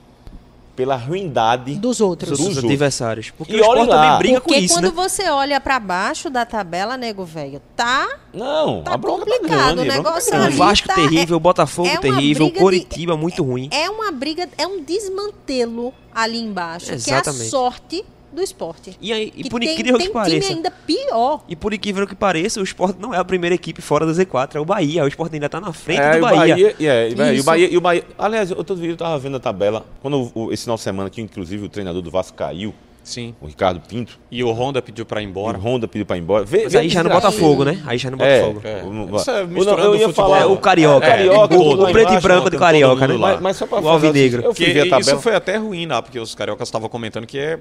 pela ruindade
Dos outros.
Dos,
Dos outros.
adversários. Porque
E
o esporte
lá.
também briga
Porque
com isso,
quando
né?
você olha pra baixo da tabela, nego velho, tá
Não,
Tá
a bronca tá
complicado,
grande.
o
bronca
negócio
tá
O. Vasco
tá-
terrível, o Botafogo
é uma
terrível,
briga de-
Coritiba muito ruim.
é uma briga, é um desmantelo ali embaixo, que é a
Exatamente.
sorte do esporte.
E, aí, e por
tem,
incrível
tem
que
time
pareça.
ainda pior.
E por incrível que pareça, o Sport não é a primeira equipe fora do Z4, é o Bahia. O Sport ainda tá na frente
É,
do Bahia.
Bahia, é, e, é, e o Bahia, e o Bahia. Aliás, outro vídeo eu tava vendo a tabela. Quando o- esse final de semana que inclusive o treinador do Vasco caiu,
Sim.
o Ricardo Pinto,
E o Honda pediu pra ir
e
embora.
o Honda pediu pra ir embora. Vê,
Mas aí já no. Botafogo, né? Aí já no
É,
Botafogo.
É.
o-
Isso é
o-
misturando
eu ia
futebol.
falar
É, o Carioca.
É, carioca,
o, o preto e branco do Carioca, né?
Mas, mas só pra
O
falar
Alvinegro.
Eu fui ver a tabela.
isso foi até ruim lá, porque os cariocas estavam comentando que é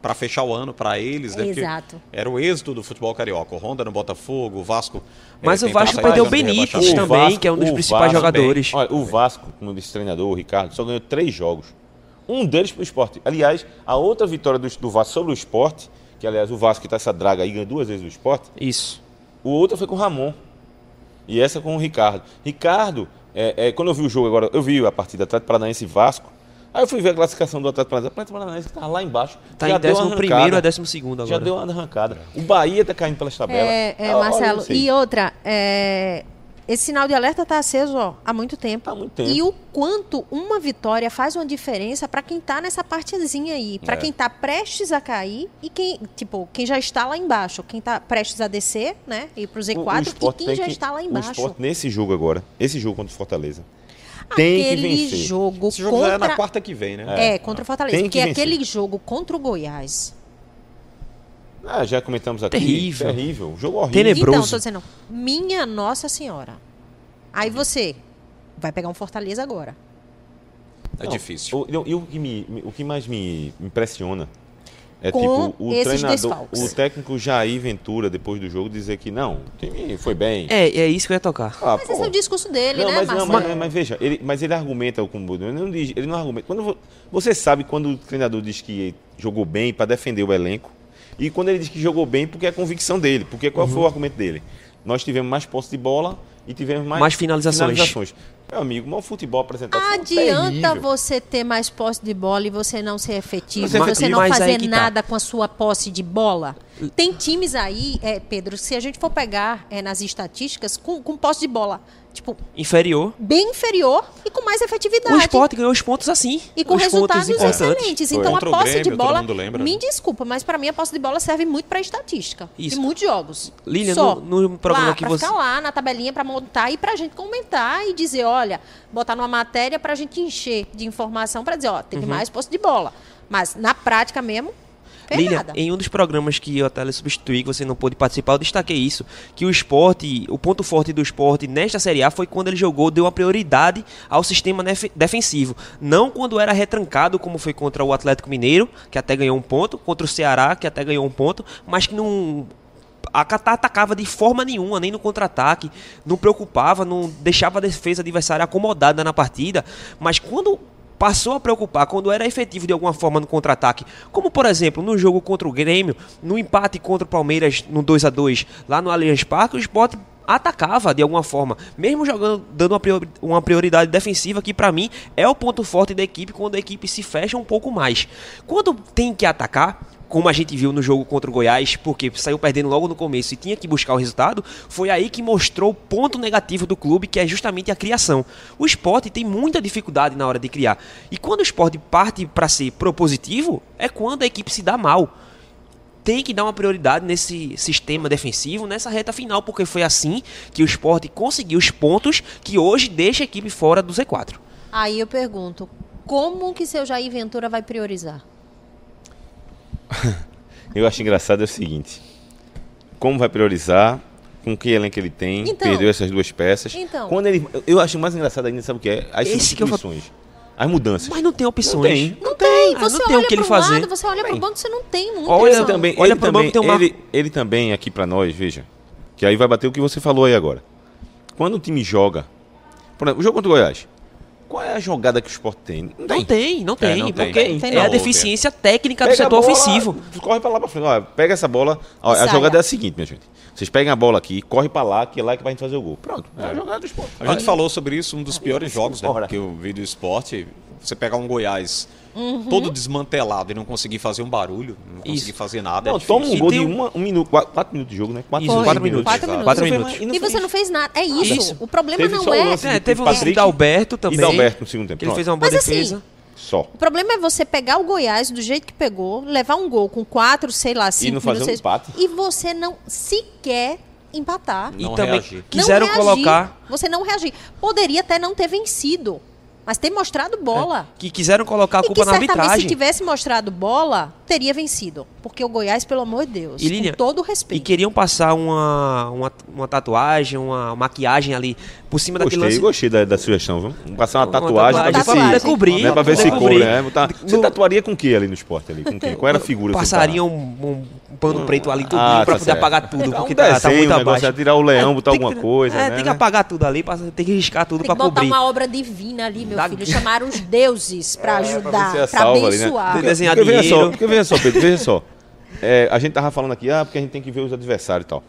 pra fechar o ano pra eles, né?
Exato.
Era o êxito do futebol carioca. O Honda no Botafogo, o Vasco.
Mas o Vasco perdeu
de
Benítez também, que é um dos
o
principais jogadores.
Olha, o Vasco, como disse o treinador, o Ricardo, só ganhou três jogos. Um deles pro esporte. Aliás, a outra vitória do, do Vasco sobre o esporte, que aliás o Vasco que tá essa draga aí, ganhou duas vezes o esporte,
Isso.
o outro foi com o Ramon. E essa com o Ricardo. Ricardo, é, é, quando eu vi o jogo agora, eu vi a partida Atlético Paranaense e Vasco. Aí eu fui ver a classificação do Atlético Paranaense. O Atlético Paranaense tá lá embaixo.
Tá
já
em
deu uma
11 primeiro
arrancada.
a 12 segundo
Já
agora.
deu uma arrancada. O Bahia tá caindo pelas tabelas.
É, é,
Olha,
Marcelo.
sei.
E outra, é, esse sinal de alerta está aceso ó, há muito tempo.
Há muito tempo.
E o quanto uma vitória faz uma diferença para quem tá nessa partezinha aí, para
É.
quem tá prestes a cair e quem, tipo, quem já está lá embaixo, quem tá prestes a descer, né, ir pro
O- o
Z4 e quem já
que-
está lá
O
embaixo.
Sport nesse jogo agora, esse jogo contra o Fortaleza, tem que
Aquele
vencer.
jogo
Esse jogo já é
contra
na quarta que vem, né?
É, contra o Fortaleza.
Tem que
Porque
vencer.
aquele jogo contra o Goiás.
Ah, já comentamos aqui.
Terrível.
Terrível. Jogo horrível.
Tenebroso.
Então, tô dizendo, minha Nossa Senhora. Aí você vai pegar um Fortaleza agora.
É
Não,
difícil.
O, e o, que me- o que mais me impressiona é
Com
tipo o
esses
treinador,
desfalques.
o técnico Jair Ventura, depois do jogo, dizer que não, o time foi bem.
É, é isso que eu ia tocar.
Ah,
Mas
pô.
esse é o discurso dele,
não,
né,
mas, não, mas, mas veja, ele, mas ele argumenta com o ele não diz, ele não argumenta. Quando vo- você sabe quando o treinador diz que jogou bem para defender o elenco e quando ele diz que jogou bem porque é a convicção dele, porque qual
Uhum.
foi o argumento dele? Nós tivemos mais posse de bola e tivemos mais,
Mais finalizações.
Meu amigo, mas o futebol apresentado foi
Adianta
terrível.
você ter mais posse de bola e você não ser efetivo,
Mas é
você
efetivo.
não fazer
que tá.
nada com a sua posse de bola. Tem times aí, é, Pedro, se a gente for pegar é, nas estatísticas, com, com posse de bola, tipo,
Inferior.
bem inferior e com mais efetividade.
O esporte ganhou os pontos assim.
E com
os
resultados excelentes.
Foi.
Então
Contra
a posse
Grêmio,
de
todo
bola.
mundo lembra,
Me
né?
desculpa, mas pra mim a posse de bola serve muito pra estatística.
Isso.
E muitos jogos.
Lilian,
Só.
no- no programa
lá,
que
pra
você-
ficar lá na tabelinha pra montar e pra gente comentar e dizer, olha, botar numa matéria pra gente encher de informação pra dizer, ó, teve
Uhum.
mais posse de bola. Mas na prática mesmo,
Lilian, em um dos programas que eu até substituí, que você não pôde participar, eu destaquei isso. Que o esporte, o ponto forte do esporte nesta Série A foi quando ele jogou, deu uma prioridade ao sistema defensivo. Não quando era retrancado, como foi contra o Atlético Mineiro, que até ganhou um ponto, contra o Ceará, que até ganhou um ponto, mas que não. A Catar atacava de forma nenhuma, nem no contra-ataque, não preocupava, não deixava a defesa adversária acomodada na partida, mas quando passou a preocupar quando era efetivo de alguma forma no contra-ataque, como por exemplo no jogo contra o Grêmio, no empate contra o Palmeiras no 2 a 2 lá no Allianz Parque, o Sport atacava de alguma forma, mesmo jogando dando uma priori- uma prioridade defensiva que pra mim é o ponto forte da equipe quando a equipe se fecha um pouco mais. Quando tem que atacar, como a gente viu no jogo contra o Goiás, porque saiu perdendo logo no começo e tinha que buscar o resultado, foi aí que mostrou o ponto negativo do clube, que é justamente a criação. O esporte tem muita dificuldade na hora de criar. E quando o esporte parte para ser propositivo, é quando a equipe se dá mal. Tem que dar uma prioridade nesse sistema defensivo, nessa reta final, porque foi assim que o esporte conseguiu os pontos que hoje deixa a equipe fora do Z4.
Aí eu pergunto, como que seu Jair Ventura vai priorizar? <laughs>
Eu acho engraçado é o seguinte: como vai priorizar, com que elenco ele tem,
Então.
perdeu essas duas peças.
Então.
Quando ele, eu acho mais engraçado ainda, sabe o que é? As substituições, as mudanças.
Mas não tem opções.
Não tem.
Não tem,
Ah,
você
não tem
olha
o que ele
para um
fazer.
lado, você olha para o banco, você não tem muita
Olha
opção.
Também,
Olha pro
também
banco, tem um
ele, ele também aqui pra nós, veja, que aí vai bater o que você falou aí agora. Quando o time joga, por exemplo, o jogo contra o Goiás, qual é a jogada que o Sport tem? Não
Não tem, não tem,
não tem.
porque
Tem, tem
é a
não.
deficiência técnica do
Pega a
setor
bola,
ofensivo.
Corre pra lá pra frente. Olha, pega essa bola. Ó, a jogada é a seguinte, minha gente. Vocês pegam a bola aqui, corre pra lá, que é lá que vai fazer o gol. Pronto. É a jogada do Sport.
A gente falou sobre isso, um dos piores jogos né, que eu vi do esporte. Você pegar um Goiás
Uhum.
todo desmantelado e não conseguir fazer um barulho, não conseguir
Isso.
fazer nada.
Não,
é
toma um
E
gol de
um-
uma- um minuto, quatro, quatro minutos de jogo, né? Quatro,
Isso,
minutos.
quatro minutos.
Quatro minutos.
Quatro minutos.
E você não fez nada. É isso.
Isso.
O problema
Teve
não
o
é.
lance
É, teve um lance de Alberto
E
também.
Dalberto no segundo tempo.
Que ele fez uma boa
Mas assim,
defesa.
Só.
O problema é você pegar o Goiás do jeito que pegou, levar um gol com quatro, sei lá, cinco
não fazer
minutos,
um empate.
e você não sequer empatar.
Não
e também
reagir.
Não
quiseram
reagir.
colocar
Você não reagir. Poderia até não ter vencido, mas ter mostrado bola.
que quiseram colocar a
E que
culpa na
certamente se
arbitragem.
tivesse mostrado bola, teria vencido. Porque o Goiás, pelo amor de Deus,
E, Lilian,
com todo o
E
respeito.
queriam passar uma, uma, uma tatuagem, uma maquiagem ali por cima daquele
Gostei,
lance.
gostei da, da sugestão, viu? Vamos passar uma
Uma
tatuagem pra ver
tatuagem.
se.
Cobrir,
Né, pra ver se cobre, né? Você tatuaria com o que ali no esporte ali? Com quem? Qual era a figura? que você
Passaria
tava?
um, um pano preto ali tudinho
Ah,
pra
tá
poder
certo.
apagar tudo,
Pegar
porque
um
tá, tá
desenho,
muito
um negócio,
abaixo.
é tirar o leão, botar
tem
alguma
que-
coisa,
É,
né?
tem que apagar tudo ali, tem que riscar tudo
Tem
pra
que botar
cobrir.
uma obra divina ali, meu
Da-
filho. Chamar os deuses pra
É, pra
ajudar,
se
pra,
é salva ali, né?
abençoar.
Tem desenhar
porque veja
dinheiro.
só, porque veja só, Pedro, veja só. <laughs> É, a gente tava falando aqui, ah, porque a gente tem que ver os adversários e tal.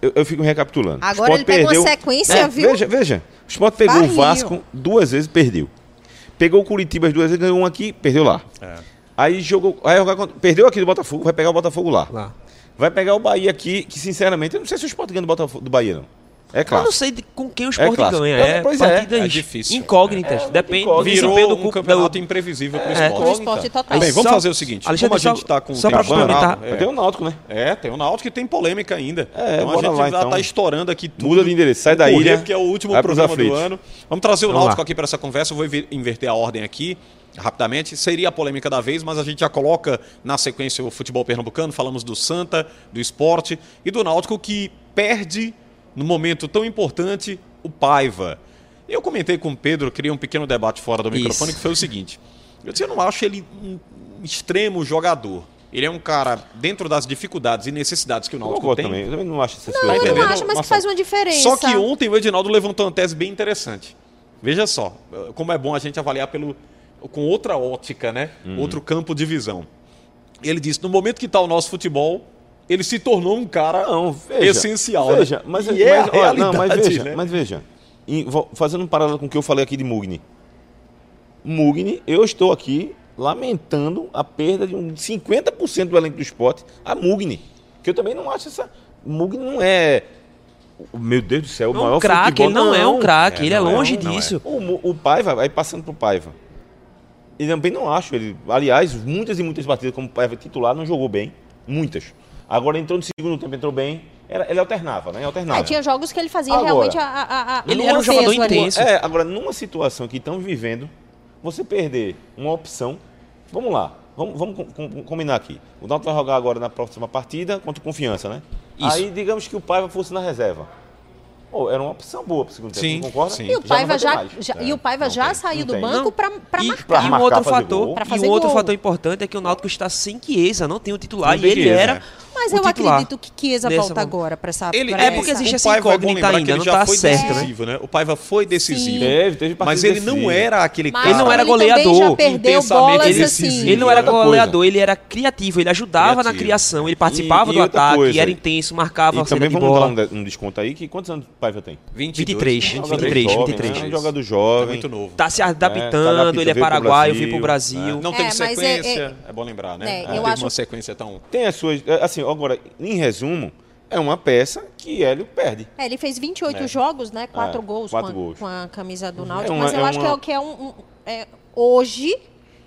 Eu, eu fico recapitulando.
Agora
Sport
ele pegou sequência,
É,
viu?
Veja, veja. O Sport pegou o Vasco duas vezes perdeu. Pegou o Curitiba as duas vezes, ganhou um aqui, perdeu lá.
É.
Aí jogou. Aí jogar contra- perdeu aqui do Botafogo, vai pegar o Botafogo lá.
Lá.
Vai pegar o Bahia aqui, que sinceramente, eu não sei se o Sport ganha do, Botafogo, do Bahia, não. É
Eu
claro.
não sei de- com quem o esporte
clássico.
ganha.
É,
É,
pois é.
partidas
É difícil.
incógnitas.
É,
Depende do
incógnito.
desempenho do
um campeonato
do-
imprevisível pro
É,
esporte.
O esporte total.
Bem, vamos
Só-
fazer o seguinte.
Alexandre,
como a gente
só-
tá com
só
o tempo
complementar-
estourado,
Tem o Náutico, né?
É, tem o Náutico que tem polêmica ainda.
É,
então a gente
lá,
já
então.
tá estourando aqui tudo.
Muda de endereço, sai da
Correr,
ilha,
porque é o último
vai
programa do ano. Vamos trazer o Náutico aqui para essa conversa. Eu vou inver- inverter a ordem aqui rapidamente. Seria a polêmica da vez, mas a gente já coloca na sequência o futebol pernambucano. Falamos do Santa, do esporte e do Náutico que perde no momento tão importante o Paiva. Eu comentei com o Pedro, criei um pequeno debate fora do
Isso.
microfone, que foi o seguinte. Eu disse, eu não acho ele um extremo jogador. Ele é um cara, dentro das dificuldades e necessidades que o Náutico tem,
também. Eu também não acho essas
Não,
coisas.
eu não acho, mas que faz uma diferença.
Só que ontem o Edinaldo levantou uma tese bem interessante. Veja só, eh, como é bom a gente avaliar pelo, com outra ótica, né?
Uhum.
Outro campo de visão. Ele disse: no momento que está o nosso futebol, ele se tornou um cara
Não, veja,
essencial. né?
Veja, mas,
e é
mas,
a
olha, não, mas veja,
né?
mas veja. fazendo um paralelo com o que eu falei aqui de Mugni. Mugni, eu estou aqui lamentando a perda de um 50% do elenco do esporte a Mugni. Que eu também não acho essa. Mugni não é. Meu Deus do céu, o
Não é
maior
um craque,
futebol.
ele não, é um craque,
É,
ele é
não é,
longe
não é.
disso.
O, Mu- o Paiva, aí passando pro Paiva. E também não acho ele. Aliás, muitas e muitas partidas como Paiva titular não jogou bem. Muitas. Agora entrou no segundo tempo, entrou bem. Era, ele alternava, né? Alternava.
É, tinha jogos que ele fazia
Agora,
realmente a, a, a,
ele
o
era um jogador
ali.
intenso.
É, agora, numa situação que estamos vivendo, você perder uma opção. Vamos lá, vamos, vamos com- com- combinar aqui. O Náutico vai jogar agora na próxima partida contra o Confiança, né?
Isso.
Aí, digamos que o Paiva fosse na reserva. Pô, era uma opção boa pro segundo tempo,
Sim,
não concorda?
sim.
E o Paiva já, já-
É,
e o Paiva já
tem,
saiu do
tem.
banco
e,
marcar.
E um outro
fazer
fator, e um outro fator importante é que o Náutico está sem Chiesa, não tem o titular
Não
e ele
Chiesa,
era
é.
Mas
o
eu
titular.
acredito que Chiesa
Nessa
volta
mão.
agora pra essa.
Ele,
pra
é porque
essa-
existe
o
essa
é
incógnita
lembrar que
ainda,
ele
não
já
tá
foi
certo, né?
decisivo, né? O Paiva foi decisivo.
Sim.
Teve, teve
Mas ele não era aquele
Mas
cara.
Ele não era goleador,
já perdeu
intensamente
bolas
decisivo.
assim.
Ele não era goleador, ele era criativo, ele ajudava na criação, ele participava
E-
do ataque,
coisa,
era intenso, marcava
E
a
também
de
vamos
bola.
dar um, de- desconto aí, que quantos anos o Paiva tem?
23,
né?
Jogador
23,
jovem,
23.
Né? Um jogador
É
jovem.
muito novo.
Tá se adaptando,
É, tá
ele é paraguaio, veio pro Brasil.
Não
É,
teve
mas é-
sequência, é, bom lembrar, né?
É,
não teve
acho-
uma sequência tão...
Tem as suas. é, Assim, agora, em resumo, é uma peça que Hélio perde.
É, ele fez 28
É.
jogos, né? Quatro
É,
gols,
quatro
com, a,
gols.
com a camisa do Náutico.
uma-
mas eu
é
acho que é,
uma-
o que é um. um- é, hoje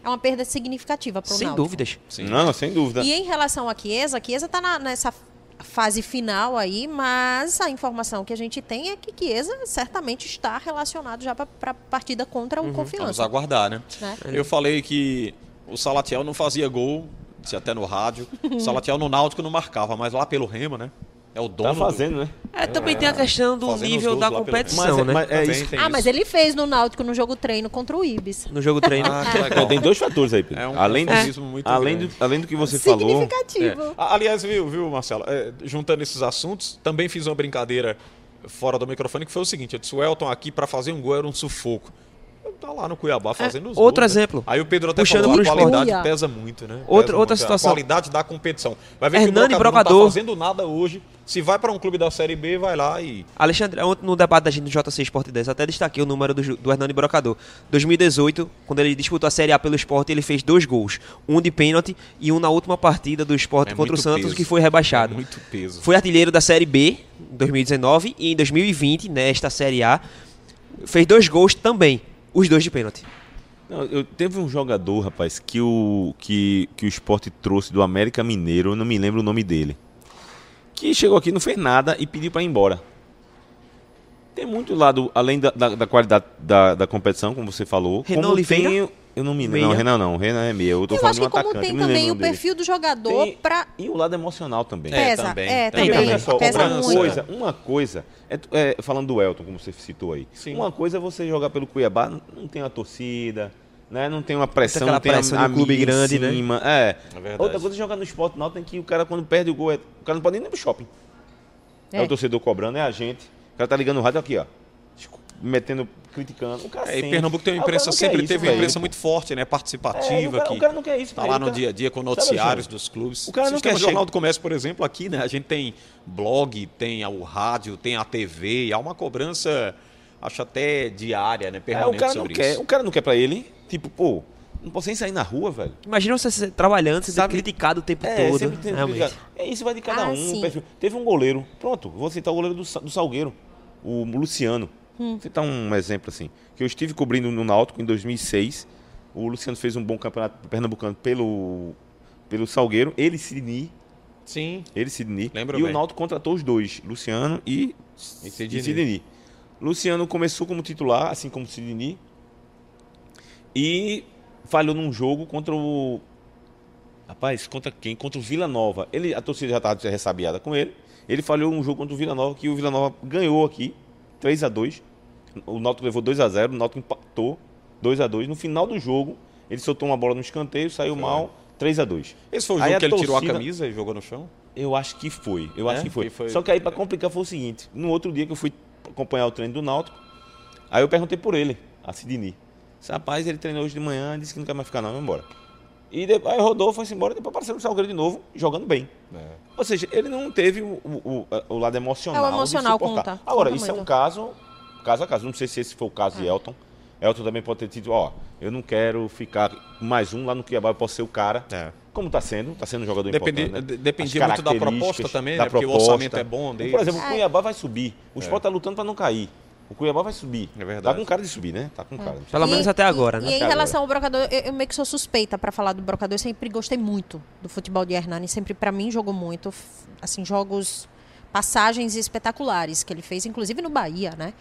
é uma perda significativa para o
Sem
Náutico.
dúvidas.
Sim.
Não, sem dúvida.
E em relação a Chiesa, Chiesa tá na- nessa fase final aí, mas a informação que a gente tem é que Chiesa certamente está relacionado já para a partida contra o
Vamos
Confiança.
aguardar, né?
né?
Eu falei que o Salatiel não fazia gol, disse até no rádio. O Salatiel no Náutico não marcava, mas lá pelo Remo, né? É o dono
Tá
do-
fazendo, né?
É, também tem a questão do nível da
pelo
competição,
Mas,
né?
mas é
Ah, mas ele fez no Náutico no jogo treino contra o Ibis.
No jogo treino. <laughs>
Ah, que
Não,
legal.
tem dois fatores aí, Pedro.
É um
além, do, além, do, além do que você falou.
Significativo.
É. Aliás, viu, viu Marcelo? É, juntando esses assuntos, também fiz uma brincadeira fora do microfone que foi o seguinte: eu disse, o Elton aqui para fazer um gol era um sufoco. Tá lá no Cuiabá fazendo os
outro
gols, né?
exemplo.
Aí o Pedro até
Puxando
falou, a
esporte.
qualidade pesa muito, né?
Outra-
Pesa
outra
muito.
situação.
A qualidade da competição. Vai ver
Hernani
que o Brocador,
Brocador.
não tá fazendo nada hoje. Se vai para um clube da Série B, vai lá e...
Alexandre, ontem no debate da gente no JC Sport 10, eu até destaquei o número do, do Hernani Brocador. 2018, quando ele disputou a Série A pelo Sport, ele fez dois gols. Um de pênalti e um na última partida do Sport
É
contra o Santos,
peso.
que foi rebaixado.
É muito peso.
Foi artilheiro da Série B em 2019 e em 2020, nesta Série A, fez dois gols também, os dois de pênalti.
Não, eu, teve um jogador, rapaz, que o, que, que o esporte trouxe do América Mineiro, eu não me lembro o nome dele. Que chegou aqui, não fez nada e pediu para ir embora. Tem muito lado, além da, da, da qualidade da, da competição, como você falou.
Renan
como
Oliveira?
tem- eu não me lembro.
Meia?
Não, Renan não. Renan é meia. Eu tô
Eu
falando
acho
de um
que como
atacante.
tem também o
dele.
perfil do jogador
Tem-
para
E o lado emocional também.
É,
Pesa,
também,
é,
também.
também,
Olha só,
pesa
uma
muito.
coisa, uma coisa é, é, falando do Elton, como você citou aí.
Sim.
Uma coisa é você jogar pelo Cuiabá, não, tem uma torcida, né? Não tem uma pressão, não tem a-
pressão
a,
de um clube
mídia em
grande, né?
cima. É.
É verdade.
Outra coisa é jogar no esporte não tem que o cara quando perde o gol, é- o cara não pode nem ir pro shopping. É.
É.
o torcedor cobrando, é a gente. O cara tá ligando o rádio aqui, ó. Metendo, criticando. O cara
É, e. Pernambuco tem uma
cara
imprensa,
não quer
sempre
isso,
teve uma imprensa muito forte, né?
É, o
Participativa.
cara-
que
o cara não quer isso,
Tá lá no
cara-
dia a dia com noticiários
Alexandre?
dos clubes.
O cara não quer
Jornal do Comércio, por exemplo, aqui, né? A gente tem blog, tem o rádio, tem a TV, e há uma cobrança, acho até diária, né?
É,
Permanente
o cara não
sobre
quer.
isso.
O cara não quer pra ele. Tipo, pô, não posso nem sair na rua, velho.
Imagina você trabalhando, você
Sabe-
criticado o tempo
É,
todo.
sempre tem. É isso vai de cada
Ah,
um. Teve um goleiro. Pronto, vou citar o goleiro do, do Salgueiro, o Luciano.
Hum.
Vou citar um exemplo assim. Que eu estive cobrindo no Náutico em 2006. O Luciano fez um bom campeonato pernambucano pelo, pelo Salgueiro. Ele e Sidney.
Sim.
Ele e Sidney.
Lembro
e
bem.
o Náutico contratou os dois, Luciano e,
E
e
Sidney.
Sidney. Luciano começou como titular, assim como Sidney. E falhou num jogo contra o. Rapaz, contra quem? Contra o Vila Nova. Ele, a torcida já estava ressabiada com ele. Ele falhou um jogo contra o Vila Nova que o Vila Nova ganhou aqui, 3 a 2 O Náutico levou 2 a 0 o Náutico empatou 2 a 2 No final do jogo, ele soltou uma bola no escanteio, saiu mal, 3 a 2
Esse foi o
Aí
jogo
a
que ele tirou a
torcida-
camisa e jogou no chão?
Eu acho que foi. Eu
É?
acho que foi.
Foi-
Só que aí, pra complicar, foi o seguinte: no outro dia que eu fui acompanhar o treino do Náutico, aí eu perguntei por ele, a Sidney. Esse rapaz, ele treinou hoje de manhã, disse que não quer mais ficar, não, vai embora. E de- aí rodou, foi-se embora, depois apareceu no Salgueiro de novo, jogando bem. Ou seja, ele não teve o, o, o- lado emocional.
É, o
de
emocional conta,
Agora,
conta
isso é um
muito.
caso caso a caso. Não sei se esse foi o caso de Elton. Elton também pode ter tido, ó, eu não quero ficar mais um lá no Cuiabá, eu posso ser o cara.
É.
Como está sendo, está sendo um jogador
Dependi-
importante. Né?
dependia muito da proposta também,
da
né? Porque o
proposta.
orçamento é bom deles.
Por exemplo, o
É.
Cuiabá vai subir. O Sport está lutando para não cair. O Cuiabá vai subir.
É verdade.
Tá com cara de subir, né? Tá com cara.
Pelo menos até agora,
e,
né?
E em
Até
relação ao brocador, eu, eu meio que sou suspeita pra falar do brocador. Eu sempre gostei muito do futebol de Hernani. Sempre, pra mim, jogou muito. Assim, jogos, passagens espetaculares que ele fez, inclusive no Bahia, né?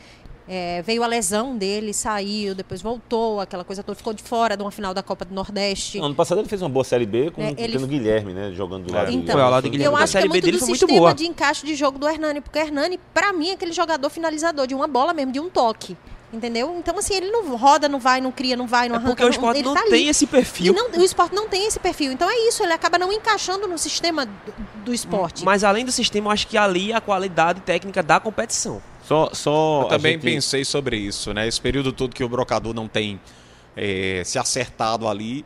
É, veio a lesão dele, saiu, depois voltou, aquela coisa toda. Ficou de fora de uma final da Copa do Nordeste.
Ano passado ele fez uma boa Série B com
É, ele-
tendo o Guilherme, né? Jogando do lado do-
Então,
lado do Guilherme.
eu acho que é
Série B
muito
dele
do
foi muito
sistema
boa.
de encaixe de jogo do Hernani, porque o Hernani, pra mim, é aquele jogador finalizador de uma bola mesmo, de um toque. Entendeu? Então, assim, ele não roda, não vai, não cria, não vai, não
É
arranca.
porque o
não-
esporte
ele
não
tá ali.
tem esse perfil.
E não- o esporte não tem esse perfil. Então é isso, ele acaba não encaixando no sistema do, do esporte.
Mas além do sistema, eu acho que ali a qualidade técnica da competição.
Só, só
Eu também
gente-
pensei sobre isso, né? Esse período todo que o brocador não tem eh, se acertado ali.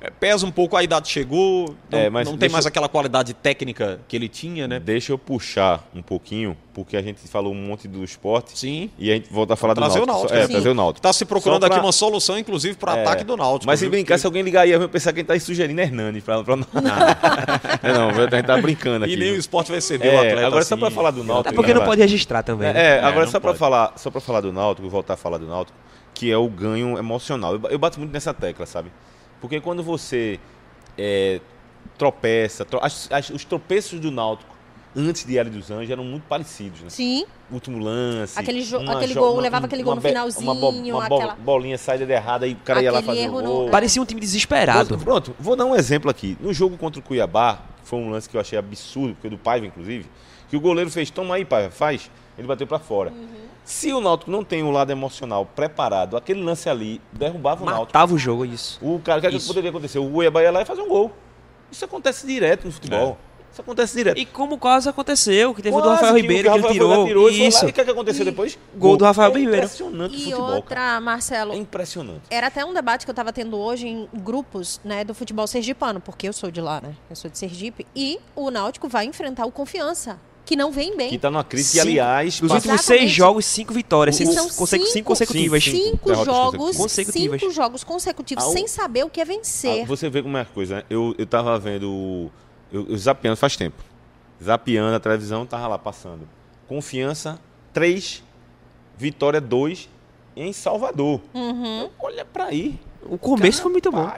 Eh, pesa um pouco, a idade chegou, não,
É, mas
não tem mais
eu-
aquela qualidade técnica que ele tinha, né?
Deixa eu puxar um pouquinho, porque a gente falou um monte do esporte
Sim.
e a gente volta a falar
Trazer
do
o
Náutico.
Náutico,
É,
sim.
trazer o Náutico.
Tá se procurando
Só pra-
aqui uma solução, inclusive, para
É,
ataque do Náutico.
Mas se brincar, se alguém ligar aí, eu vou pensar que a gente tá sugerindo Hernani. Pra, pra... não, <laughs> não, a gente tá brincando aqui.
E nem o esporte vai ceder o
É,
atleta
agora só
assim.
pra falar do Náutico.
Até porque não
né,
pode registrar também.
É, agora
não
só pra
pode.
falar, só para falar do Náutico, voltar a falar do Náutico, que é o ganho emocional. Eu, eu bato muito nessa tecla, sabe? Porque quando você é, tropeça, tro- as- as- os tropeços do Náutico antes de Hélio dos Anjos eram muito parecidos, né?
Sim,
Último lance.
Aquele jo- aquele
jo-
gol,
uma-
levava aquele gol no finalzinho,
Uma, bo- uma bo-
aquela-
bolinha saída de errada e o cara ia lá
Aquele
fazer o
erro no-
gol.
Parecia um time desesperado.
Pronto, vou dar um exemplo aqui. No jogo contra o Cuiabá, que foi um lance que eu achei absurdo, porque do Paiva, inclusive, que o goleiro fez, toma aí, Paiva, faz. Ele bateu pra fora. Se o Náutico não tem o lado emocional preparado, aquele lance ali derrubava o Náutico.
Matava o jogo, isso.
O cara, o que, é que
Isso.
poderia acontecer? O Cuiabá ia lá e fazer um gol. Isso acontece direto no futebol. Isso acontece direto.
E como quase aconteceu, que teve o do
Quase
Rafael
que
Ribeiro, que, ele
Rafael
tirou.
tirou e foi lá,
isso.
E o que, é que aconteceu
E-
depois?
Gol do Rafael
é
Ribeiro.
impressionante o
E
futebol,
outra,
cara.
Marcelo,
É impressionante.
era até um debate que eu estava tendo hoje em grupos né, do futebol sergipano, porque eu sou de lá, né? Eu sou de Sergipe. E o Náutico vai enfrentar o Confiança, que não vem bem.
Que tá numa crise aliás,
Nos últimos seis jogos, cinco vitórias.
E
Cinco,
são
consecu- cinco
cinco-
consecutivas.
cinco.
Jogos,
consecutivas.
cinco jogos consecutivos,
Ah, o-
sem saber o que é vencer.
Ah, você vê como é a coisa, né? Eu, eu tava vendo. o- Eu, eu zapeando faz tempo. Zapeando a televisão, tava lá passando. Confiança 3, Vitória 2 em Salvador.
Uhum.
Olha pra aí.
O começo foi muito bom.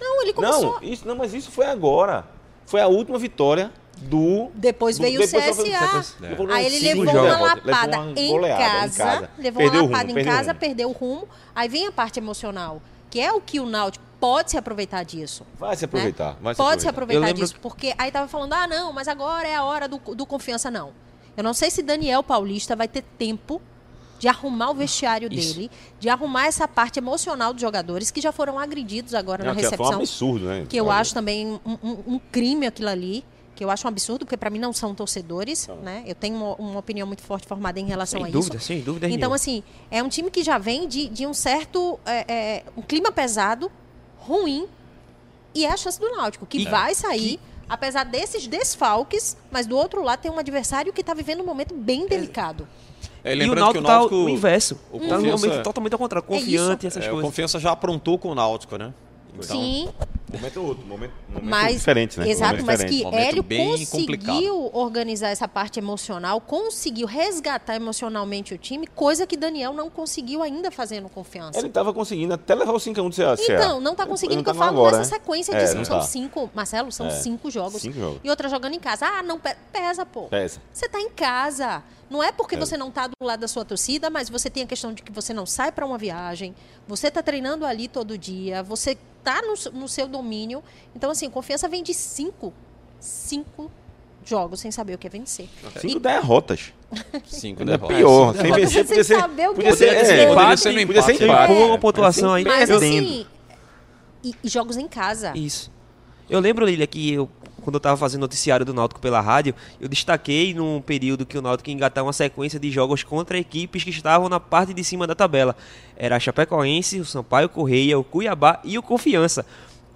Não, ele começou.
Não, isso, não, mas isso foi agora. Foi a última vitória do.
Depois
do-
veio o
depois foi-
CSA.
Depois
Aí ele levou
jogos.
uma
derrotas. Levou
lapada
uma
em,
goleada
casa, levou
Perdeu
uma
o
lapada
rumo,
em
o
casa,
rumo.
perdeu o rumo. Aí vem a parte emocional, que é o que o Náutico pode se aproveitar disso.
Vai se aproveitar. Vai se
Pode se
aproveitar.
aproveitar
Eu lembro-
disso, porque aí tava falando, ah, não, mas agora é a hora do, do confiança, não. Eu não sei se Daniel Paulista vai ter tempo de arrumar o vestiário
Isso.
dele, de arrumar essa parte emocional dos jogadores que já foram agredidos agora
Não,
na
que Foi um
recepção.
absurdo, né?
que eu
Olha,
acho também um, um- um crime aquilo ali, que eu acho um absurdo, porque para mim não são torcedores, né? Eu tenho uma, uma opinião muito forte formada em relação
Sem
a
dúvida,
isso.
sem dúvida
Então,
nenhuma.
assim, é um time que já vem de, de um certo. é, é, um clima pesado, ruim, e é a chance do Náutico, que
E-
vai sair, apesar desses desfalques, mas do outro lado tem um adversário que está vivendo um momento bem delicado.
É,
E o
lembrando
Náutico
que o
tá
Náutico.
o inverso.
o
Tá num momento totalmente ao contrário. Confiante, essas
é, o
coisas.
Confiança já aprontou com o Náutico, né? Então,
Sim,
Momento outro, momento, momento
mas
diferente, né?
exato,
Momento
mas
diferente.
que
Momento
Hélio conseguiu
complicado.
organizar essa parte emocional, conseguiu resgatar emocionalmente o time, coisa que Daniel não conseguiu ainda fazer no confiança.
Ele tava conseguindo até levar o 5x1 do CA.
Então, não tá conseguindo,
Ele
que eu
não tá
falo
agora,
nessa
né?
sequência
É,
de são
tá.
cinco, Marcelo, são
É.
cinco jogos.
Cinco jogos.
E outra jogando em casa. Ah, não pe- pesa, pô.
Pesa.
Você tá em casa. Não é porque você não tá do lado da sua torcida, mas você tem a questão de que você não sai para uma viagem, você tá treinando ali todo dia, você tá no, no seu domínio. Então, assim, confiança vem de cinco, cinco jogos sem saber o que é vencer.
Cinco derrotas. <laughs>
cinco
Ainda é
derrotas.
pior. Sem
derrotas
vencer, podia ser.
saber o que
Podia
é
ser,
vencer.
é,
Podia
podia
ser
ser, podia ser
empate.
empate.
Com uma pontuação aí.
Mas assim. E, e jogos em casa.
Isso. Eu lembro, Lilia, que eu, quando eu estava fazendo noticiário do Náutico pela rádio, eu destaquei num período que o Náutico engatar uma sequência de jogos contra equipes que estavam na parte de cima da tabela. Era a Chapecoense, o Sampaio Correia, o Cuiabá e o Confiança.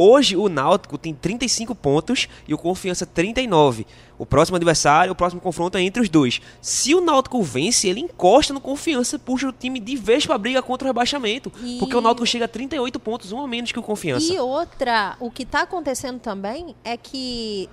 Hoje o Náutico tem 35 pontos e o Confiança 39. O próximo adversário, o próximo confronto é entre os dois. Se o Náutico vence, ele encosta no Confiança, puxa o time de vez pra briga contra o rebaixamento.
E-
Porque o Náutico chega a 38 pontos, um a menos que o Confiança.
E outra, o que tá acontecendo também é que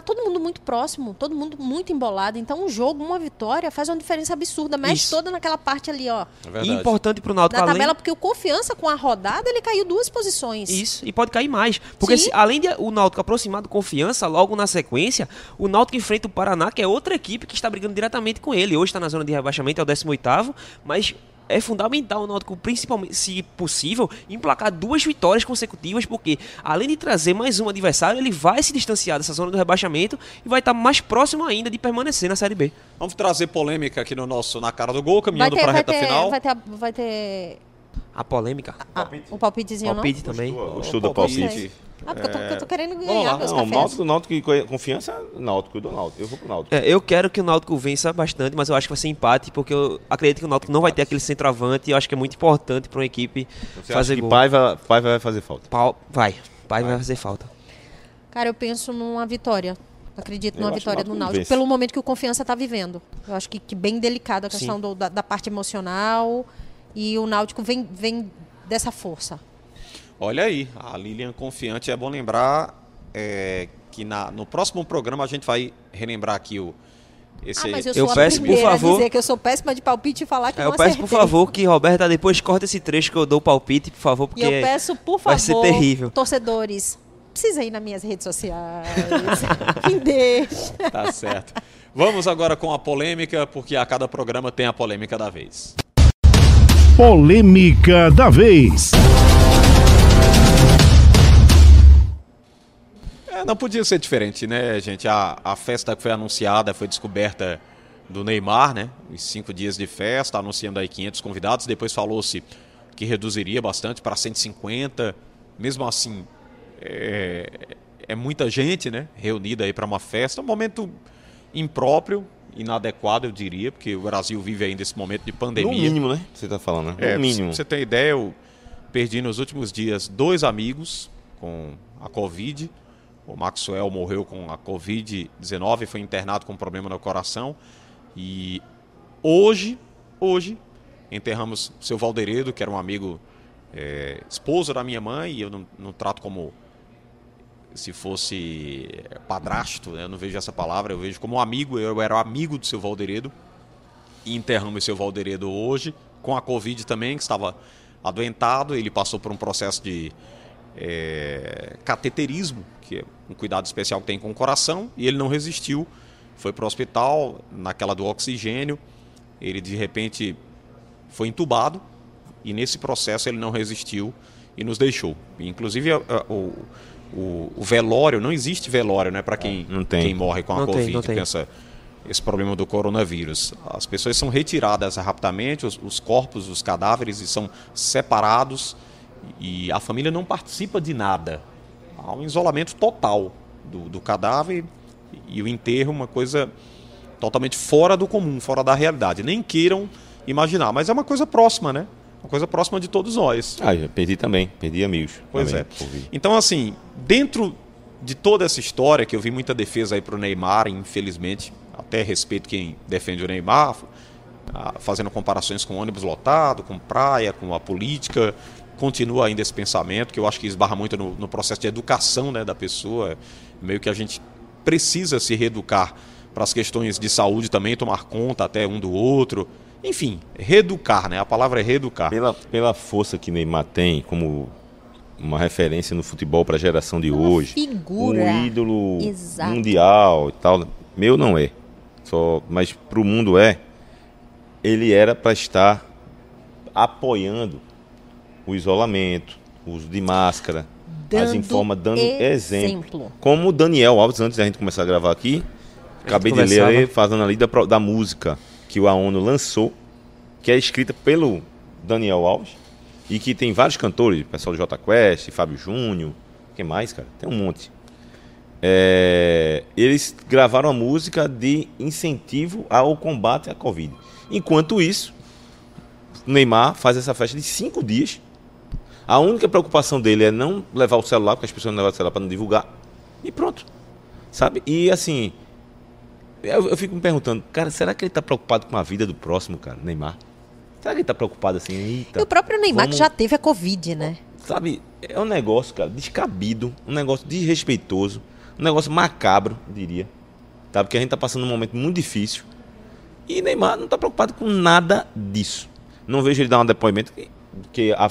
tá todo mundo muito próximo, todo mundo muito embolado. Então, um jogo, uma vitória, faz uma diferença absurda. Mexe
Isso.
toda naquela parte ali, ó.
É
E importante pro Náutico
Da
além-
tabela, porque o confiança com a rodada, ele caiu duas posições.
Isso, e pode cair mais. Porque se- além de o Náutico aproximar do confiança, logo na sequência, o Náutico enfrenta o Paraná, que é outra equipe que está brigando diretamente com ele. Hoje está na zona de rebaixamento, é o 18º, mas é fundamental o Náutico, principalmente, se possível, emplacar duas vitórias consecutivas, porque além de trazer mais um adversário, ele vai se distanciar dessa zona do rebaixamento e vai estar mais próximo ainda de permanecer na Série B.
Vamos trazer polêmica aqui no nosso Na Cara do Gol, caminhando para a reta
ter,
final.
vai ter, vai ter
A polêmica.
ah, o palpitezinho,
Palpite também.
Gostou do
palpite.
palpite?
Ah, porque eu tô, eu tô querendo
Vamos
ganhar
lá.
meus
Não. Náutico, Náutico, e confiança, Náutico, dou Náutico. Eu vou pro Náutico.
É, eu quero que o Náutico vença bastante, mas eu acho que vai ser empate, porque eu acredito que o Náutico não vai ter aquele centroavante e eu acho que é muito importante para uma equipe
Você
fazer
acha que. Paiva, Paiva vai fazer falta?
Pau- vai, vai, vai fazer falta.
Cara, eu penso numa vitória. Acredito
Eu
numa vitória do
Náutico vence.
pelo momento que o Confiança está vivendo. Eu acho que, que bem delicado a questão do- da, da parte emocional e o Náutico vem, vem dessa força.
Olha aí, a Lilian confiante. É bom lembrar é, que na- no próximo programa a gente vai relembrar aqui o. Esse,
ah, mas eu
Eu
sou
peço,
a
por favor-
a dizer que eu sou péssima de palpite e falar que
É,
não
eu peço, por favor, que Roberta depois corta esse trecho que eu dou o palpite, por favor,
E
porque
eu peço, por
vai
favor,
ser terrível.
torcedores, precisa ir nas minhas redes sociais. <laughs> Me deixa.
Tá certo. Vamos agora com a polêmica, porque a cada programa tem a polêmica da vez.
Polêmica da vez.
É, não podia ser diferente, né, gente? A, a festa que foi anunciada foi descoberta do Neymar, né? Os cinco dias de festa, anunciando aí 500 convidados. Depois falou-se que reduziria bastante para 150. Mesmo assim, é, é muita gente, né? Reunida aí para uma festa. Um momento impróprio, inadequado, eu diria, porque o Brasil vive ainda esse momento de pandemia.
No mínimo, né? Você tá falando, né?
É,
no mínimo.
Você ter ideia, eu perdi nos últimos dias dois amigos com a Covid. O Maxwell morreu com a Covid-19 e foi internado com um problema no coração. E hoje, hoje, enterramos seu Valderedo, que era um amigo, é, esposo da minha mãe, e eu não, não trato como se fosse padrasto, né? eu não vejo essa palavra, eu vejo como um amigo, eu era amigo do seu Valderedo e enterramos seu Valderedo hoje, com a Covid também, que estava adoentado. Ele passou por um processo de é, cateterismo, que é um cuidado especial que tem com o coração, e ele não resistiu. Foi para o hospital, naquela do oxigênio. Ele de repente foi entubado, e nesse processo ele não resistiu e nos deixou. Inclusive, a- a- o, o, o velório, não existe velório né, para quem,
Não tem.
quem morre com a
Não tem,
Covid.
não tem.
Pensa, esse problema do coronavírus. As pessoas são retiradas rapidamente, os, os corpos, os cadáveres e são separados e a família não participa de nada. Há um isolamento total do, do cadáver e o enterro, uma coisa totalmente fora do comum, fora da realidade. Nem queiram imaginar, mas é uma coisa próxima, né? Uma coisa próxima de todos nós.
Ah, perdi também. Perdi amigos.
Pois
também,
é. Então, assim, dentro de toda essa história, que eu vi muita defesa aí pro Neymar, infelizmente, até respeito quem defende o Neymar, fazendo comparações com ônibus lotado, com praia, com a política, continua ainda esse pensamento, que eu acho que esbarra muito no, no processo de educação né, da pessoa, meio que a gente precisa se reeducar para as questões de saúde também, tomar conta até um do outro, enfim, reeducar, né? A palavra é reeducar.
Pela, pela força que Neymar tem como uma referência no futebol para a geração de
Uma
hoje,
figura.
um ídolo
Exato.
mundial e tal. Meu não é. Só, mas pro mundo é. Ele era para estar apoiando o isolamento, o uso de máscara, as
Dando
informa dando exemplo.
exemplo.
Como o Daniel Alves, antes da gente começar a gravar aqui, acabei de ler
conversava.
aí, fazendo ali da, da música que a ONU lançou, que é escrita pelo Daniel Alves, e que tem vários cantores, pessoal do J Quest, Fábio Júnior, quem mais, cara? Tem um monte. É, eles gravaram a música de incentivo ao combate à Covid. Enquanto isso, Neymar faz essa festa de cinco dias, A única preocupação dele é não levar o celular, porque as pessoas não levam o celular para não divulgar. E pronto. Sabe? E assim, eu, eu fico me perguntando, cara, será que ele tá preocupado com a vida do próximo, cara, Neymar? Será que ele tá preocupado assim? Eita,
E o próprio Neymar
vamos-
que já teve a Covid, né?
Sabe, é um negócio, cara, descabido, um negócio desrespeitoso, um negócio macabro, diria. Tá? Porque a gente tá passando um momento muito difícil. E Neymar não tá preocupado com nada disso. Não vejo ele dar um depoimento que, que a-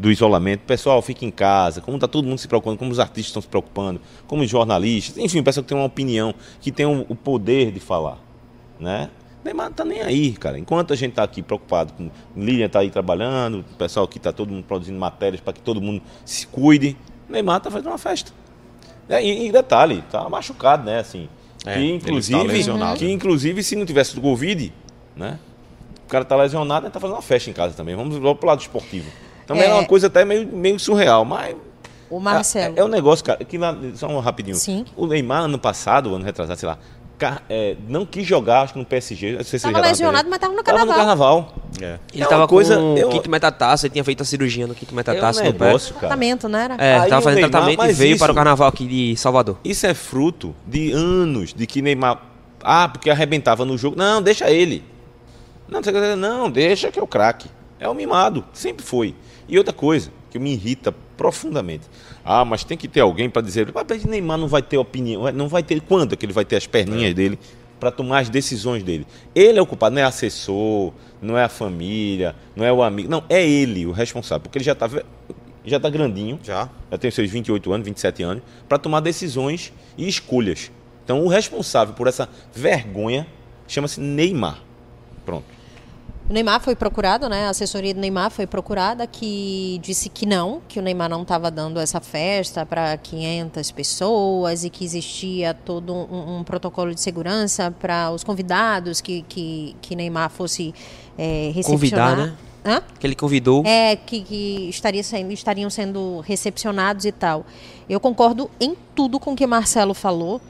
do isolamento. Pessoal, fica em casa. Como tá todo mundo se preocupando, como os artistas estão se preocupando, como os jornalistas, enfim, o pessoal que tem uma opinião, que tem o, o poder de falar, né? Neymar não tá nem aí, cara. Enquanto a gente tá aqui preocupado com Lilian tá aí trabalhando, o pessoal aqui tá todo mundo produzindo matérias para que todo mundo se cuide, Neymar tá fazendo uma festa. É, e, e detalhe, tá machucado, né? Assim,
É,
que
ele
inclusive,
está lesionado.
que inclusive se não tivesse do Covid, né? O cara tá lesionado, ele tá fazendo uma festa em casa também. Vamos logo pro lado esportivo. Também é,
É.
uma coisa até meio, meio surreal, mas
O Marcelo.
é, é um negócio, cara, que lá, só um rapidinho.
Sim.
O Neymar ano passado, ano retrasado, sei lá, é, não quis jogar, acho que no PSG. Não sei se
Tava
ele já
lesionado, mas tava no
Tava no
carnaval.
carnaval.
É.
Ele
É
tava
coisa-
com
eu-
o quinto metatarso, ele tinha feito a cirurgia no quinto
É um
metatarso no pé.
negócio, cara.
Tratamento, né? Era?
É,
Aí
tava
o
fazendo
Neymar,
tratamento e
mas
veio
isso-
para o carnaval aqui de Salvador.
Isso é fruto de anos de que Neymar. Ah, porque arrebentava no jogo. Não, deixa ele. Não, não, deixa que é o craque. É o mimado. Sempre foi. E outra coisa que me irrita profundamente. Ah, mas tem que ter alguém para dizer. Mas Neymar não vai ter opinião. Não vai ter. Quando é que ele vai ter as perninhas dele para tomar as decisões dele? Ele é o culpado, não é assessor, não é a família, não é o amigo. Não, é ele o responsável. Porque ele já tá, ve- já tá grandinho
Já.
já tem seus 28 anos, 27 anos, para tomar decisões e escolhas. Então, o responsável por essa vergonha chama-se Neymar. Pronto.
O Neymar foi procurado, né? A assessoria do Neymar foi procurada, que disse que não, que o Neymar não estava dando essa festa para 500 pessoas e que existia todo um, um protocolo de segurança para os convidados que, que, que Neymar fosse é, recepcionar.
Convidar, né?
Hã?
Que ele convidou.
É, que, que estaria sendo, estariam sendo recepcionados e tal. Eu concordo em tudo com o que Marcelo falou.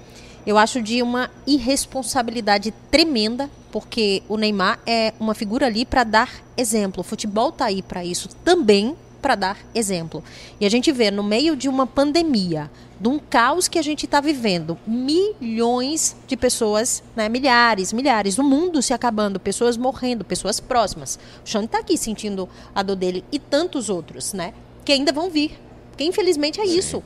Eu acho de uma irresponsabilidade tremenda, porque o Neymar é uma figura ali para dar exemplo. O futebol tá aí para isso também, para dar exemplo. E a gente vê no meio de uma pandemia, de um caos que a gente está vivendo, milhões de pessoas, né, milhares, milhares, o mundo se acabando, pessoas morrendo, pessoas próximas. O Xande está aqui sentindo a dor dele e tantos outros, né, que ainda vão vir. Porque infelizmente é isso.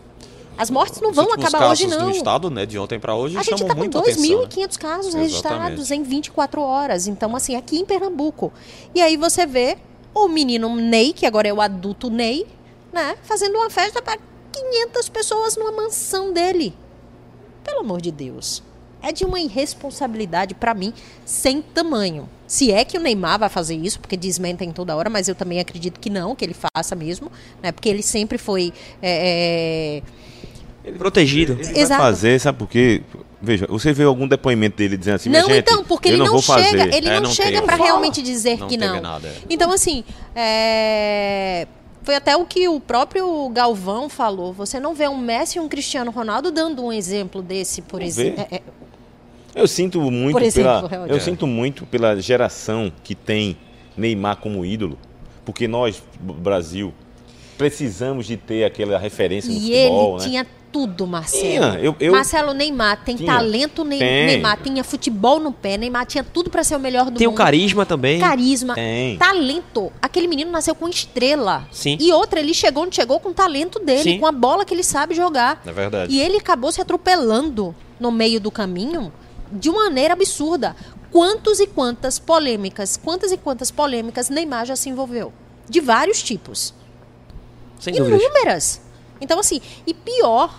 As mortes não vão acabar hoje não.
do estado, né, de ontem para hoje,
A gente está com
muito atenção. né?
2.500 casos
Exatamente.
registrados em 24 horas. Então, assim, aqui em Pernambuco. E aí você vê o menino Ney, que agora é o adulto Ney, né? Fazendo uma festa para 500 pessoas numa mansão dele. Pelo amor de Deus. É de uma irresponsabilidade, para mim, sem tamanho. Se é que o Neymar vai fazer isso, porque desmentem toda hora, mas eu também acredito que não, que ele faça mesmo, né? Porque ele sempre foi. é, é,
Protegido.
Ele
Exato.
vai fazer, sabe por quê? Veja, você vê algum depoimento dele dizendo assim,
Não,
gente,
então, porque
eu
ele
não,
não,
vou fazer.
chega, ele
É,
não,
não
chega para realmente dizer
Não
que não.
nada, é.
Então, assim, é, foi até o que o próprio Galvão falou. Você não vê um Messi e um Cristiano Ronaldo dando um exemplo desse, por exemplo.
vê. Eu sinto muito
Por exemplo,
pela,
é
eu sinto muito pela geração que tem Neymar como ídolo, porque nós, Brasil, precisamos de ter aquela referência no
E
futebol,
ele
né?
tinha tudo, Marcelo.
Tinha, eu- eu-
Marcelo Neymar tem
Tinha.
talento, Ney-
Tem.
Neymar tinha futebol no pé, Neymar tinha tudo para ser o melhor do
Tem o
mundo.
carisma também.
Carisma,
Tem.
talento. Aquele menino nasceu com estrela.
Sim.
E outra, ele chegou onde chegou com o talento dele,
Sim.
com a bola que ele sabe jogar.
É verdade.
E ele acabou se atropelando no meio do caminho de uma maneira absurda. Quantos e quantas polêmicas, quantas e quantas polêmicas Neymar já se envolveu? De vários tipos.
Sem dúvidas.
Então, assim, e pior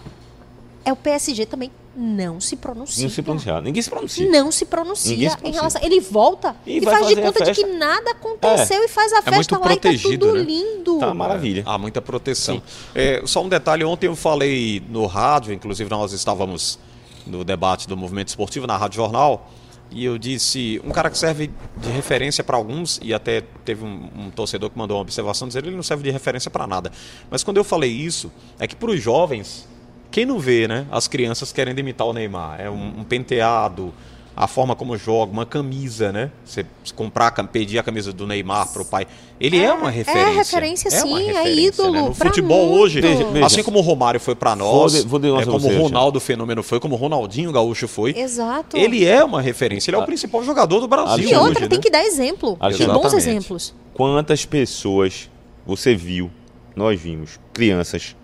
é o PSG também não se pronuncia.
Não se pronunciar. Ninguém se pronuncia.
Não se pronuncia,
se
em
pronuncia.
relação. Ele volta
E
e, faz de conta de que nada aconteceu e faz a festa
muito
lá e tá
protegido,
tudo
né?
lindo.
Tá uma maravilha.
Há muita proteção. É, só um detalhe, ontem eu falei no rádio, inclusive nós estávamos no debate do movimento esportivo na Rádio Jornal, e eu disse, um cara que serve de referência para alguns, e até teve um, um torcedor que mandou uma observação dizendo ele não serve de referência para nada. Mas quando eu falei isso, é que para os jovens, quem não vê, né? As crianças querendo imitar o Neymar. É um, um penteado, a forma como joga, uma camisa, né? Você comprar, pedir a camisa do Neymar pro pai. Ele é, uma referência.
referência,
uma
sim, é
referência,
ídolo
né? No futebol
muito.
hoje,
Veja-
assim como o Romário foi pra nós,
Vou de- vou uma
é como o Ronaldo Fenômeno foi, como o Ronaldinho Gaúcho foi.
Exato.
Ele é uma referência, ele é o principal jogador do Brasil
E outra,
hoje,
tem
né?
que dar exemplo.
Alexandre.
Bons exemplos.
Quantas pessoas você viu, nós vimos, crianças,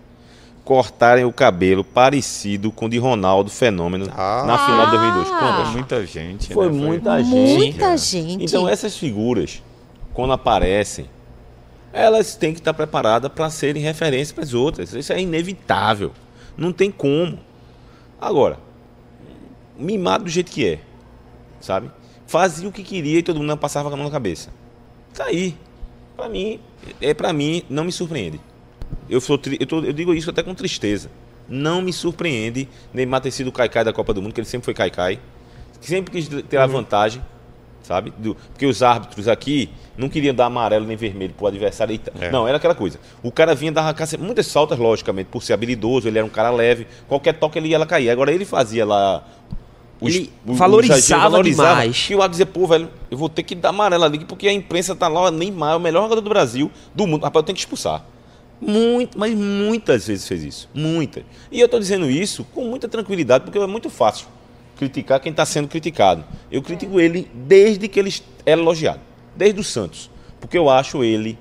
cortarem o cabelo parecido com o de Ronaldo Fenômeno
Ah.
na final de 2002?
Ah.
Quantas?
Foi muita gente,
Foi
né?
muita gente.
Muita
É.
gente.
Então essas figuras, quando aparecem, elas têm que estar preparadas para serem referência para as outras. Isso é inevitável. Não tem como. Agora, mimado do jeito que é, sabe? Fazia o que queria e todo mundo passava com a mão na cabeça. Tá aí. Para mim, é para mim não me surpreende. Eu sou eu, tô- eu digo isso até com tristeza. Não me surpreende Neymar ter sido o caicai da Copa do Mundo, que ele sempre foi caicai. Sempre quis ter a vantagem, sabe? Do- porque os árbitros aqui não queriam dar amarelo nem vermelho pro adversário.
É.
Não, era aquela coisa. O cara vinha dar muitas faltas, logicamente, por ser habilidoso, ele era um cara leve. Qualquer toque ele ia lá cair. Agora ele fazia lá. os-
Ele
o- o
valorizava
exagero, valorizava.
demais.
E o árbitro dizia, pô, velho, eu vou ter que dar amarelo ali, porque a imprensa tá lá, Neymar é o melhor jogador do Brasil, do mundo. Rapaz, eu tenho que expulsar. Muito, mas muitas vezes fez isso. Muitas. E eu estou dizendo isso com muita tranquilidade, porque é muito fácil criticar quem está sendo criticado. Eu critico ele desde que ele era elogiado. Desde o Santos. Porque eu acho ele.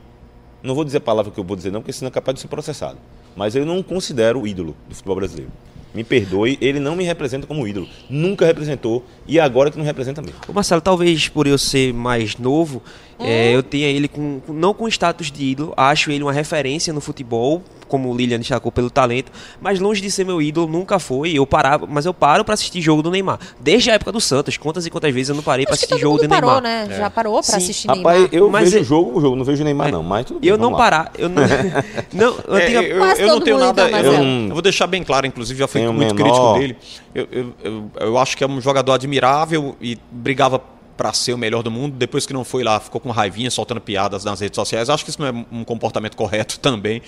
Não vou dizer a palavra que eu vou dizer, não, porque senão é capaz de ser processado. Mas eu não considero o ídolo do futebol brasileiro. Me perdoe, ele não me representa como ídolo. Nunca representou e agora que não representa mesmo.
O Marcelo, talvez por eu ser mais novo, é, eu tenha ele com, com- não com status de ídolo, acho ele uma referência no futebol, como o Lilian destacou pelo talento, mas longe de ser meu ídolo, nunca foi. Eu parava, mas eu paro pra assistir jogo do Neymar. Desde a época do Santos, quantas e quantas vezes eu não parei
que
assistir
todo
jogo
mundo
do Neymar.
parou, né? Já parou pra
Sim.
assistir
Rapaz,
Neymar.
eu
Mas
vejo
é-
o jogo, o jogo, não vejo o Neymar não, mas tudo bem,
Eu não
lá.
parar, eu não. <laughs> não eu
É,
tinha-
eu,
Quase
eu não tenho nada.
então,
eu, eu vou deixar bem claro, inclusive já fui muito
menor.
crítico dele. Eu, eu, eu, eu acho que é um jogador admirável e brigava para ser o melhor do mundo. Depois que não foi lá, ficou com raivinha, soltando piadas nas redes sociais. Acho que isso não é um comportamento correto <laughs> também.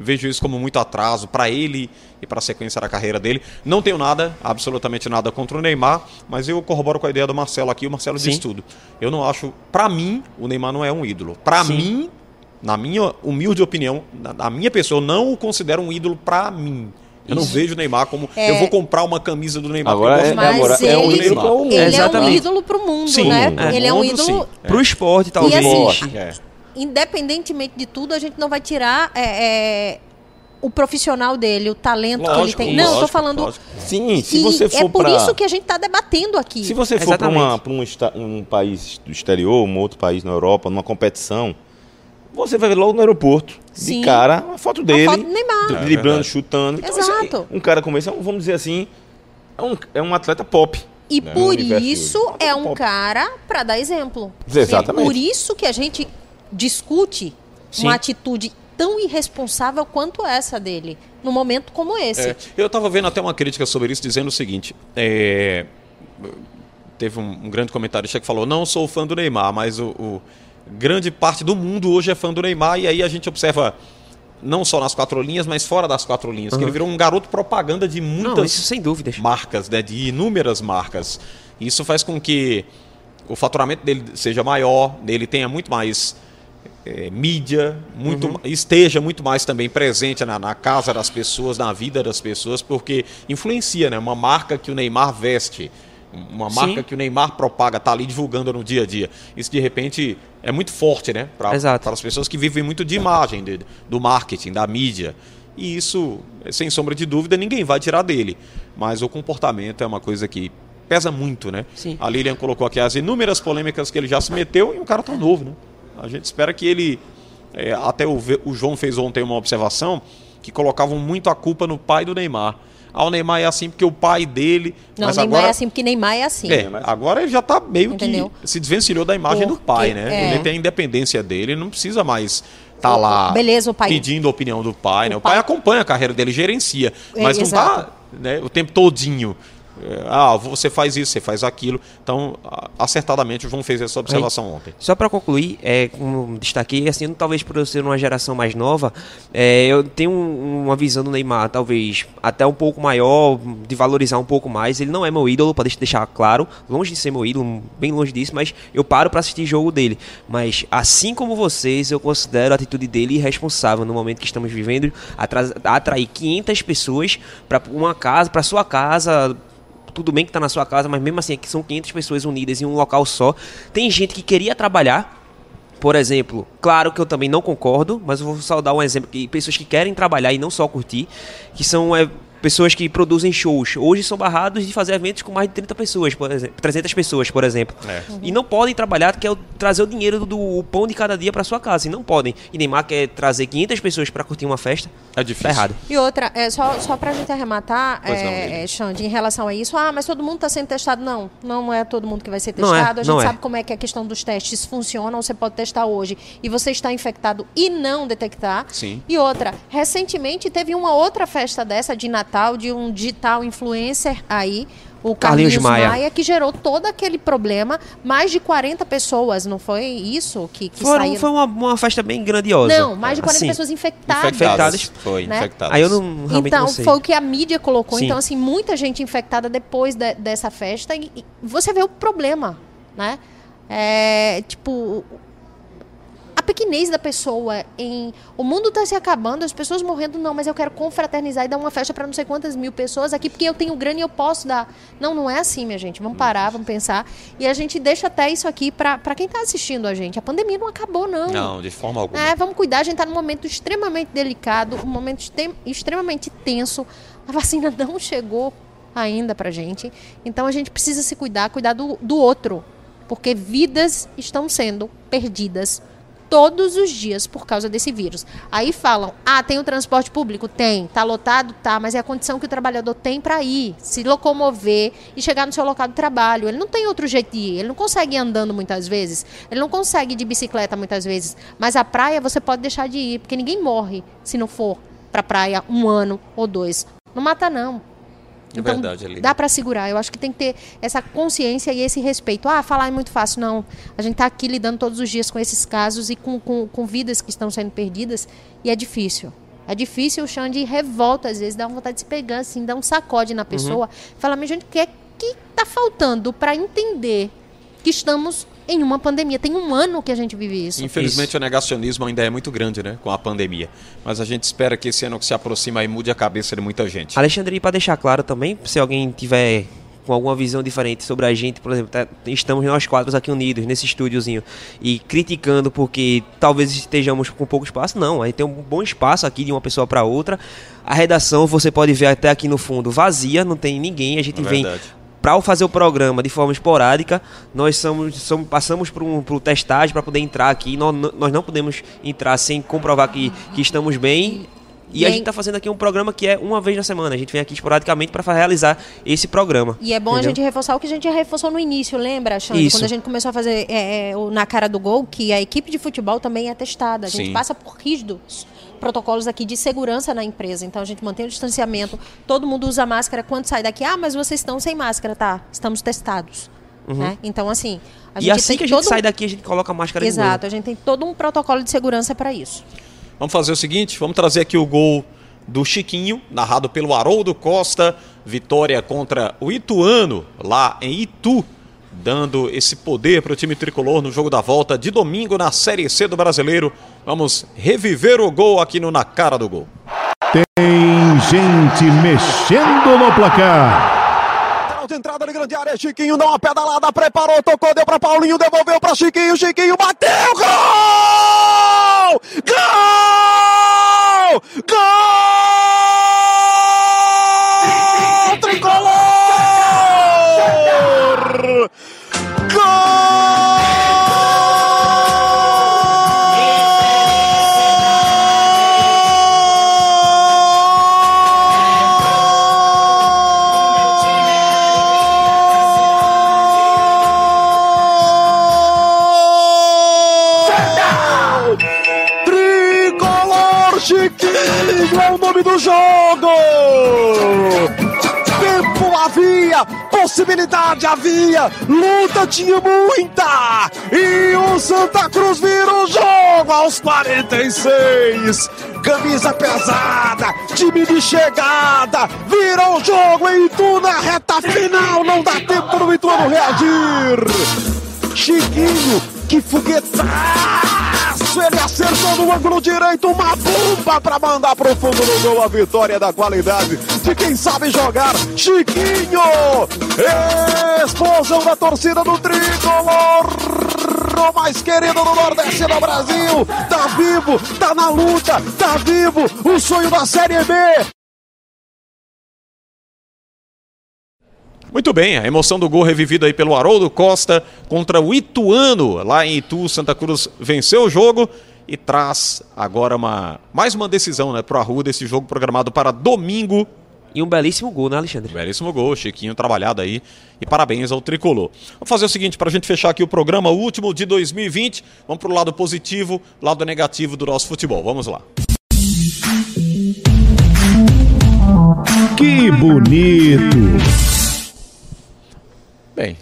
Vejo isso como muito atraso para ele e para a sequência da carreira dele. Não tenho nada, absolutamente nada contra o Neymar, mas eu corroboro com a ideia do Marcelo aqui. O Marcelo
Sim.
disse tudo. Eu não acho, para mim, o Neymar não é um ídolo. Para mim, na minha humilde opinião, na, minha pessoa, eu não o considero um ídolo pra mim. Eu não vejo o Neymar como.
É.
Eu vou comprar uma camisa do Neymar.
Agora é- agora é um
ele,
ídolo para o mundo.
ele é um
Exatamente.
ídolo pro mundo,
Sim,
né?
é.
Ele é um ídolo.
sim.
Pro esporte, talvez.
assim,
É.
Independentemente de tudo, a gente não vai tirar é, é, o profissional dele, o talento que ele
Lógico,
tem. Não, eu tô
lógico,
falando.
lógico.
Sim, se
E
você for
é por
pra-
isso que a gente tá debatendo aqui.
Se você for para
Exatamente.
um, um país do exterior, um outro país na Europa, numa competição, você vai ver logo no aeroporto,
Sim.
de cara, uma foto dele,
foto do Neymar.
É
driblando, chutando. Então,
Exato.
assim, um cara como esse, é vamos dizer assim, é um, é um atleta pop.
E
né,
por isso é um
Pop.
cara para dar exemplo.
Exatamente.
É por isso que a gente discute
Sim.
uma atitude tão irresponsável quanto essa dele, num momento como esse.
É, eu estava vendo até uma crítica sobre isso, dizendo o seguinte: é, teve um, um grande comentarista que falou: não sou fã do Neymar, mas o, o- grande parte do mundo hoje é fã do Neymar, e aí a gente observa. Não só nas quatro linhas, mas fora das quatro linhas. Que ele virou um garoto propaganda de muitas
Não, isso sem dúvidas.
marcas, né, de inúmeras marcas. Isso faz com que o faturamento dele seja maior, ele tenha muito mais eh, mídia, muito, ma- esteja muito mais também presente na, na casa das pessoas, na vida das pessoas, porque influencia, né? Uma marca que o Neymar veste, uma
Sim.
marca que o Neymar propaga, tá ali divulgando no dia a dia. Isso de repente é muito forte, né? Para as pessoas que vivem muito de imagem, de- do marketing, da mídia. E isso, sem sombra de dúvida, ninguém vai tirar dele. Mas o comportamento é uma coisa que pesa muito, né?
Sim.
A Lilian colocou aqui as inúmeras polêmicas que ele já se meteu e um cara tão novo, né? A gente espera que ele. é, até o, o João fez ontem uma observação que colocavam muito a culpa no pai do Neymar. Ah, o Neymar é assim porque o pai dele.
Não,
mas
Neymar
agora,
é assim, porque Neymar é assim.
é, agora ele já tá meio
Entendeu?
que se desvencilhou da imagem do
Porque-
pai, né?
é.
Ele tem a independência dele, ele não precisa mais tá
O-
lá
beleza, o pai-
pedindo a opinião do pai,
O
né? O pai,
pai-
acompanha a carreira dele, gerencia,
É,
mas não tá
exato.
né, o tempo todinho É, ah, você faz isso, você faz aquilo. Então, acertadamente, o João fez essa observação ontem.
Só para concluir, é, como destaquei, assim, talvez por eu ser uma geração mais nova, é, eu tenho um- uma visão do Neymar, talvez até um pouco maior, de valorizar um pouco mais. Ele não é meu ídolo, para deixar claro, longe de ser meu ídolo, bem longe disso, mas eu paro para assistir jogo dele. Mas assim como vocês, eu considero a atitude dele irresponsável no momento que estamos vivendo, atras- atrair 500 pessoas para uma casa, para sua casa, tudo bem que tá na sua casa, mas mesmo assim aqui são 500 pessoas unidas em um local só. Tem gente que queria trabalhar, por exemplo, claro que eu também não concordo, mas eu vou só dar um exemplo que pessoas que querem trabalhar e não só curtir, que são é, pessoas que produzem shows, hoje são barrados de fazer eventos com mais de 30 pessoas, por exemplo, 300 pessoas, por exemplo.
É.
E não podem trabalhar, que é trazer o dinheiro do o pão de cada dia para sua casa, e não podem. E Neymar quer trazer 500 pessoas para curtir uma festa,
É difícil.
tá errado.
E outra, é, só, só pra gente arrematar,
Pois
é, é, Xande, em relação a isso, ah, mas todo mundo está sendo testado. Não, não é todo mundo que vai ser
Não é,
testado. a gente
é.
sabe como é que a questão dos testes funciona, você pode testar hoje e você está infectado e não detectar.
Sim.
E outra, recentemente teve uma outra festa dessa de Natal, de um digital influencer aí, o
Carlinhos
Carlinhos,
Maia.
Maia. que gerou todo aquele problema. Mais de 40 pessoas, não foi isso que, que
Foram-
saíram?
foi uma, uma festa bem grandiosa.
Não, mais de 40
Assim,
pessoas infectadas.
Infectadas.
Foi,
né?
infectadas.
Aí eu não realmente
Então,
não sei.
foi o que a mídia colocou.
Sim.
Então, assim, muita gente infectada depois de- dessa festa. E, e você vê o problema, né? É, tipo, pequenez da pessoa em... O mundo está se acabando, as pessoas morrendo. Não, mas eu quero confraternizar e dar uma festa para não sei quantas mil pessoas aqui, porque eu tenho grana e eu posso dar. Não, não é assim, minha gente. Vamos parar, vamos pensar. E a gente deixa até isso aqui para quem está assistindo a gente. A pandemia não acabou, não.
Não, de forma alguma.
É, vamos cuidar, a gente está num momento extremamente delicado, um momento extrem- extremamente tenso. A vacina não chegou ainda pra gente. Então a gente precisa se cuidar, cuidar do, do outro. Porque vidas estão sendo perdidas todos os dias por causa desse vírus. Aí falam: "Ah, tem o transporte público, tem, tá lotado, tá, mas é a condição que o trabalhador tem para ir, se locomover e chegar no seu local de trabalho. Ele não tem outro jeito de ir, ele não consegue ir andando muitas vezes, ele não consegue ir de bicicleta muitas vezes, mas a praia você pode deixar de ir, porque ninguém morre se não for para praia um ano ou dois. Não mata não.
É verdade, Aline.
Dá para segurar. Eu acho que tem que ter essa consciência e esse respeito. Ah, falar é muito fácil. Não. A gente está aqui lidando todos os dias com esses casos e com, com, com vidas que estão sendo perdidas. E é difícil. É difícil, o Xande revolta, às vezes, dá uma vontade de se pegar, assim, dá um sacode na pessoa. Fala, mas gente, o que é que tá faltando para entender que estamos em uma pandemia? Tem um ano que a gente vive isso.
Infelizmente o negacionismo ainda é muito grande, né? Com a pandemia. Mas a gente espera que esse ano que se aproxima aí mude a cabeça de muita gente.
Alexandre, para deixar claro também, se alguém tiver com alguma visão diferente sobre a gente, por exemplo, tá- estamos nós quatro aqui unidos nesse estúdiozinho e criticando porque talvez estejamos com pouco espaço, não, aí tem um bom espaço aqui de uma pessoa para outra. A redação você pode ver até aqui no fundo vazia, não tem ninguém, a gente
É
vem
verdade.
Para fazer o programa de forma esporádica, nós somos, somos- passamos por um por testagem para poder entrar aqui. Nós, nós não podemos entrar sem comprovar que, que estamos bem. E,
E
a
aí-
gente está fazendo aqui um programa que é uma vez na semana. A gente vem aqui esporadicamente para realizar esse programa.
E é bom a
Entendeu?
gente reforçar o que a gente já reforçou no início, lembra, Xande? Quando a gente começou a fazer é, é, o na cara do gol, que a equipe de futebol também é testada. A gente
Sim.
passa por rígidos protocolos aqui de segurança na empresa. Então a gente mantém o distanciamento, todo mundo usa máscara quando sai daqui. Ah, mas vocês estão sem máscara, tá? Estamos testados. né? Então, assim, a
Uhum. E
gente
assim
tem
que a gente
todo um-
sai daqui, a gente coloca a máscara de
Exato, a gente tem todo um protocolo de segurança para isso.
Vamos fazer o seguinte, vamos trazer aqui o gol do Chiquinho, narrado pelo Haroldo Costa, vitória contra o Ituano, lá em Itu, dando esse poder para o time tricolor no jogo da volta de domingo na Série C do Brasileiro. Vamos reviver o gol aqui no Na Cara do Gol.
Tem gente mexendo no placar.
Entrada de grande área, Chiquinho dá uma pedalada, preparou, tocou, deu pra Paulinho, devolveu pra Chiquinho, Chiquinho bateu, gol! Gol! Gol! Possibilidade havia, luta tinha muita. E o Santa Cruz vira o jogo aos 46. Camisa pesada, time de chegada, vira o jogo em Itu na reta final. Não dá tempo do Ituano reagir. Chiquinho, que Ele acertou no ângulo direito, uma bomba para mandar pro fundo do gol. A vitória da qualidade de quem sabe jogar. Chiquinho! Explosão da torcida do tricolor! Mais querido do Nordeste do Brasil! Tá vivo, tá na luta, tá vivo! O sonho da Série B!
Muito bem, a emoção do gol revivido aí pelo Haroldo Costa contra o Ituano, lá em Itu, Santa Cruz venceu o jogo e traz agora uma mais uma decisão, né, pro Arruda desse jogo programado para domingo.
E um belíssimo gol, né, Alexandre?
Belíssimo gol, Chiquinho trabalhado aí e parabéns ao Tricolor. Vamos fazer o seguinte, para a gente fechar aqui o programa, o último de 2020, vamos pro lado positivo, lado negativo do nosso futebol, vamos lá.
Que bonito!
Bem,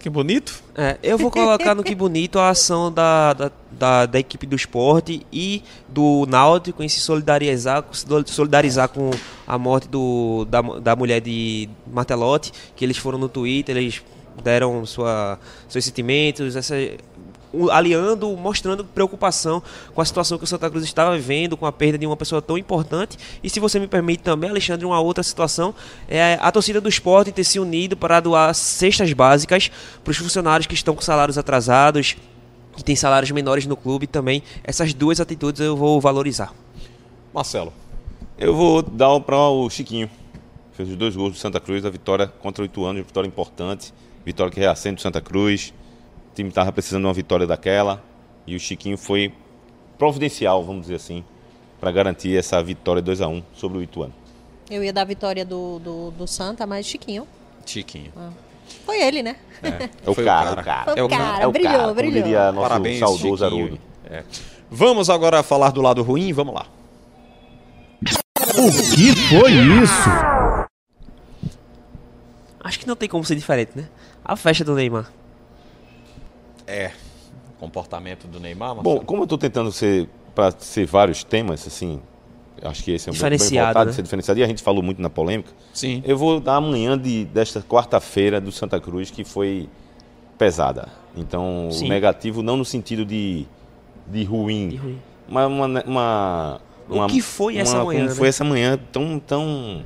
que bonito.
É, eu vou colocar no que bonito a ação da, da, da, da equipe do esporte e do Náutico em se solidarizar, se solidarizar com a morte do, da, da mulher de Martelotti, que eles foram no Twitter, eles deram sua, seus sentimentos, essa, aliando, mostrando preocupação com a situação que o Santa Cruz estava vivendo, com a perda de uma pessoa tão importante. E se você me permite também, Alexandre, uma outra situação é a torcida do esporte ter se unido para doar cestas básicas para os funcionários que estão com salários atrasados, que têm salários menores no clube também. Essas duas atitudes eu vou valorizar.
Marcelo.
Eu vou dar para o Chiquinho. Fez os dois gols do Santa Cruz, a vitória contra o Ituano, vitória importante, vitória que reacende o Santa Cruz. O time estava precisando de uma vitória daquela e o Chiquinho foi providencial, vamos dizer assim, para garantir essa vitória 2 a 1 sobre o Ituano.
Eu ia dar a vitória do, do, do Santa, mas Chiquinho.
Chiquinho.
Ah. Foi ele, né?
É, <laughs>
É o
foi
cara, o cara.
Foi
É
o cara,
É o
brilhou,
cara, como
brilhou.
diria nosso
Parabéns,
saudoso
Chiquinho.
Haroldo.
É. Vamos agora falar do lado ruim, vamos lá.
O que foi isso?
Acho que não tem como ser diferente, né? A festa do Neymar.
É. Comportamento do Neymar,
Bom,
Marcelo?
como eu estou tentando ser para ser vários temas, assim, acho que esse é um bem- voltado,
né?
ser diferenciado, e a gente falou muito na polêmica.
Sim.
Eu vou dar amanhã de, desta quarta-feira do Santa Cruz, que foi pesada. Então,
Sim.
o negativo não no sentido de, de ruim,
De ruim.
mas uma, uma,
O
uma-
que foi essa
uma-
manhã,
Como
né?
foi essa manhã tão, tão,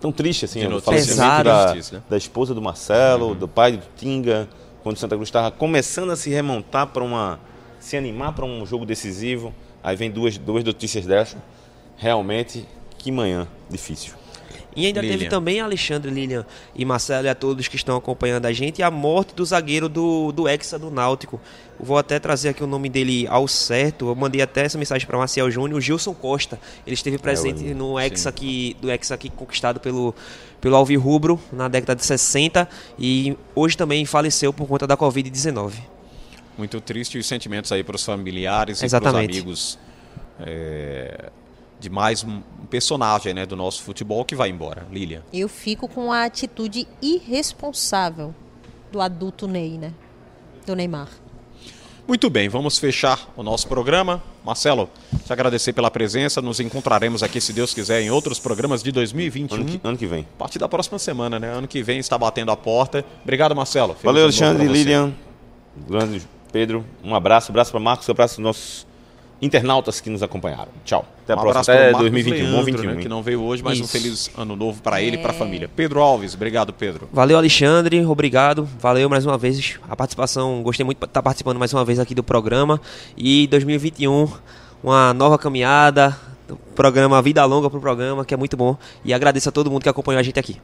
tão triste, assim,
De
o
notícia
falecimento
pesada.
da,
né?
da esposa do Marcelo, do pai do Tinga, quando o Santa Cruz estava começando a se remontar para uma. se animar para um jogo decisivo. Aí vem duas, duas notícias dessas. Realmente, que manhã difícil.
E ainda teve
Lilian.
também Alexandre, Lilian e Marcelo e a todos que estão acompanhando a gente, a morte do zagueiro do, do Hexa do Náutico. Vou até trazer aqui o nome dele ao certo. Eu mandei até essa mensagem para Marcel Júnior, o Gilson Costa. Ele esteve presente
eu-
no Hexa aqui, do Hexa aqui conquistado pelo, pelo Alvirrubro na década de 60 e hoje também faleceu por conta da Covid-19.
Muito triste os sentimentos aí para os familiares e para os
Exatamente.
amigos é, de mais um personagem né, do nosso futebol que vai embora. Lilian.
Eu fico com a atitude irresponsável do adulto Ney, né? Do Neymar.
Muito bem, vamos fechar o nosso programa. Marcelo, te agradecer pela presença. Nos encontraremos aqui, se Deus quiser, em outros programas de 2021.
Ano que, ano que vem.
A partir da próxima semana, né? Ano que vem está batendo a porta. Obrigado, Marcelo. Feliz
Valeu, Alexandre. Lilian, grande Pedro. Um abraço, abraço para Marcos, um abraço para nossos internautas que nos acompanharam. Tchau. Até a
Um
próxima.
abraço
Até
para o Marcos
2021. Bom
Leandro,
21.
né, que não veio hoje, mas um
Isso.
feliz ano novo para ele e
É.
para a família. Pedro Alves, obrigado, Pedro.
Valeu, Alexandre. Obrigado. Valeu mais uma vez a participação. Gostei muito de estar participando mais uma vez aqui do programa. E 2021, uma nova caminhada. Programa Vida Longa pro programa, que é muito bom. E agradeço a todo mundo que acompanhou a gente aqui.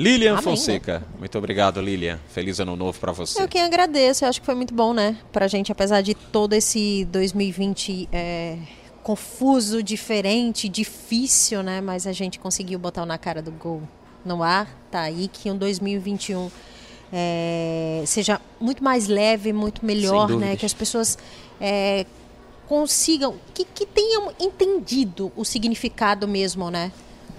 Lilian
Amém,
Fonseca, muito obrigado, Lilian. Feliz ano novo para você.
Eu quem agradeço, eu acho que foi muito bom, né? Pra gente, apesar de todo esse 2020 é, confuso, diferente, difícil, né? Mas a gente conseguiu botar o na cara do gol no ar, tá aí, que um 2021 é, seja muito mais leve, muito melhor, né? Que as pessoas é, consigam, que, que tenham entendido o significado mesmo, né?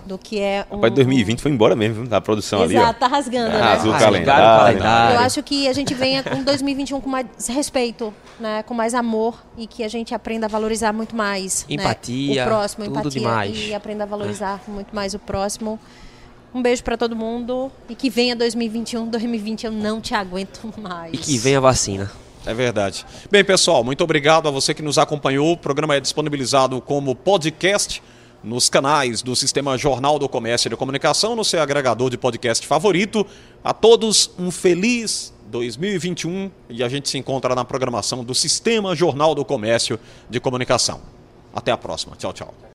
Do que é um.
Rapaz, 2020 foi embora mesmo, viu? A produção ali, ó.
Exato, tá rasgando, né?
Arrasou o calendário.
o calendário.
Eu acho que a gente venha com 2021 com mais respeito, né? Com mais amor e que a gente aprenda a valorizar muito mais. né?
Empatia,
O próximo,
tudo
empatia.
demais.
E aprenda a valorizar muito mais o próximo. Um beijo pra todo mundo e que venha 2021. 2020 eu não te aguento mais.
E que venha a vacina.
É verdade. Bem, pessoal, muito obrigado a você que nos acompanhou. O programa é disponibilizado como podcast nos canais do Sistema Jornal do Comércio e da Comunicação, no seu agregador de podcast favorito. A todos um feliz 2021 e a gente se encontra na programação do Sistema Jornal do Comércio de Comunicação. Até a próxima. Tchau, tchau.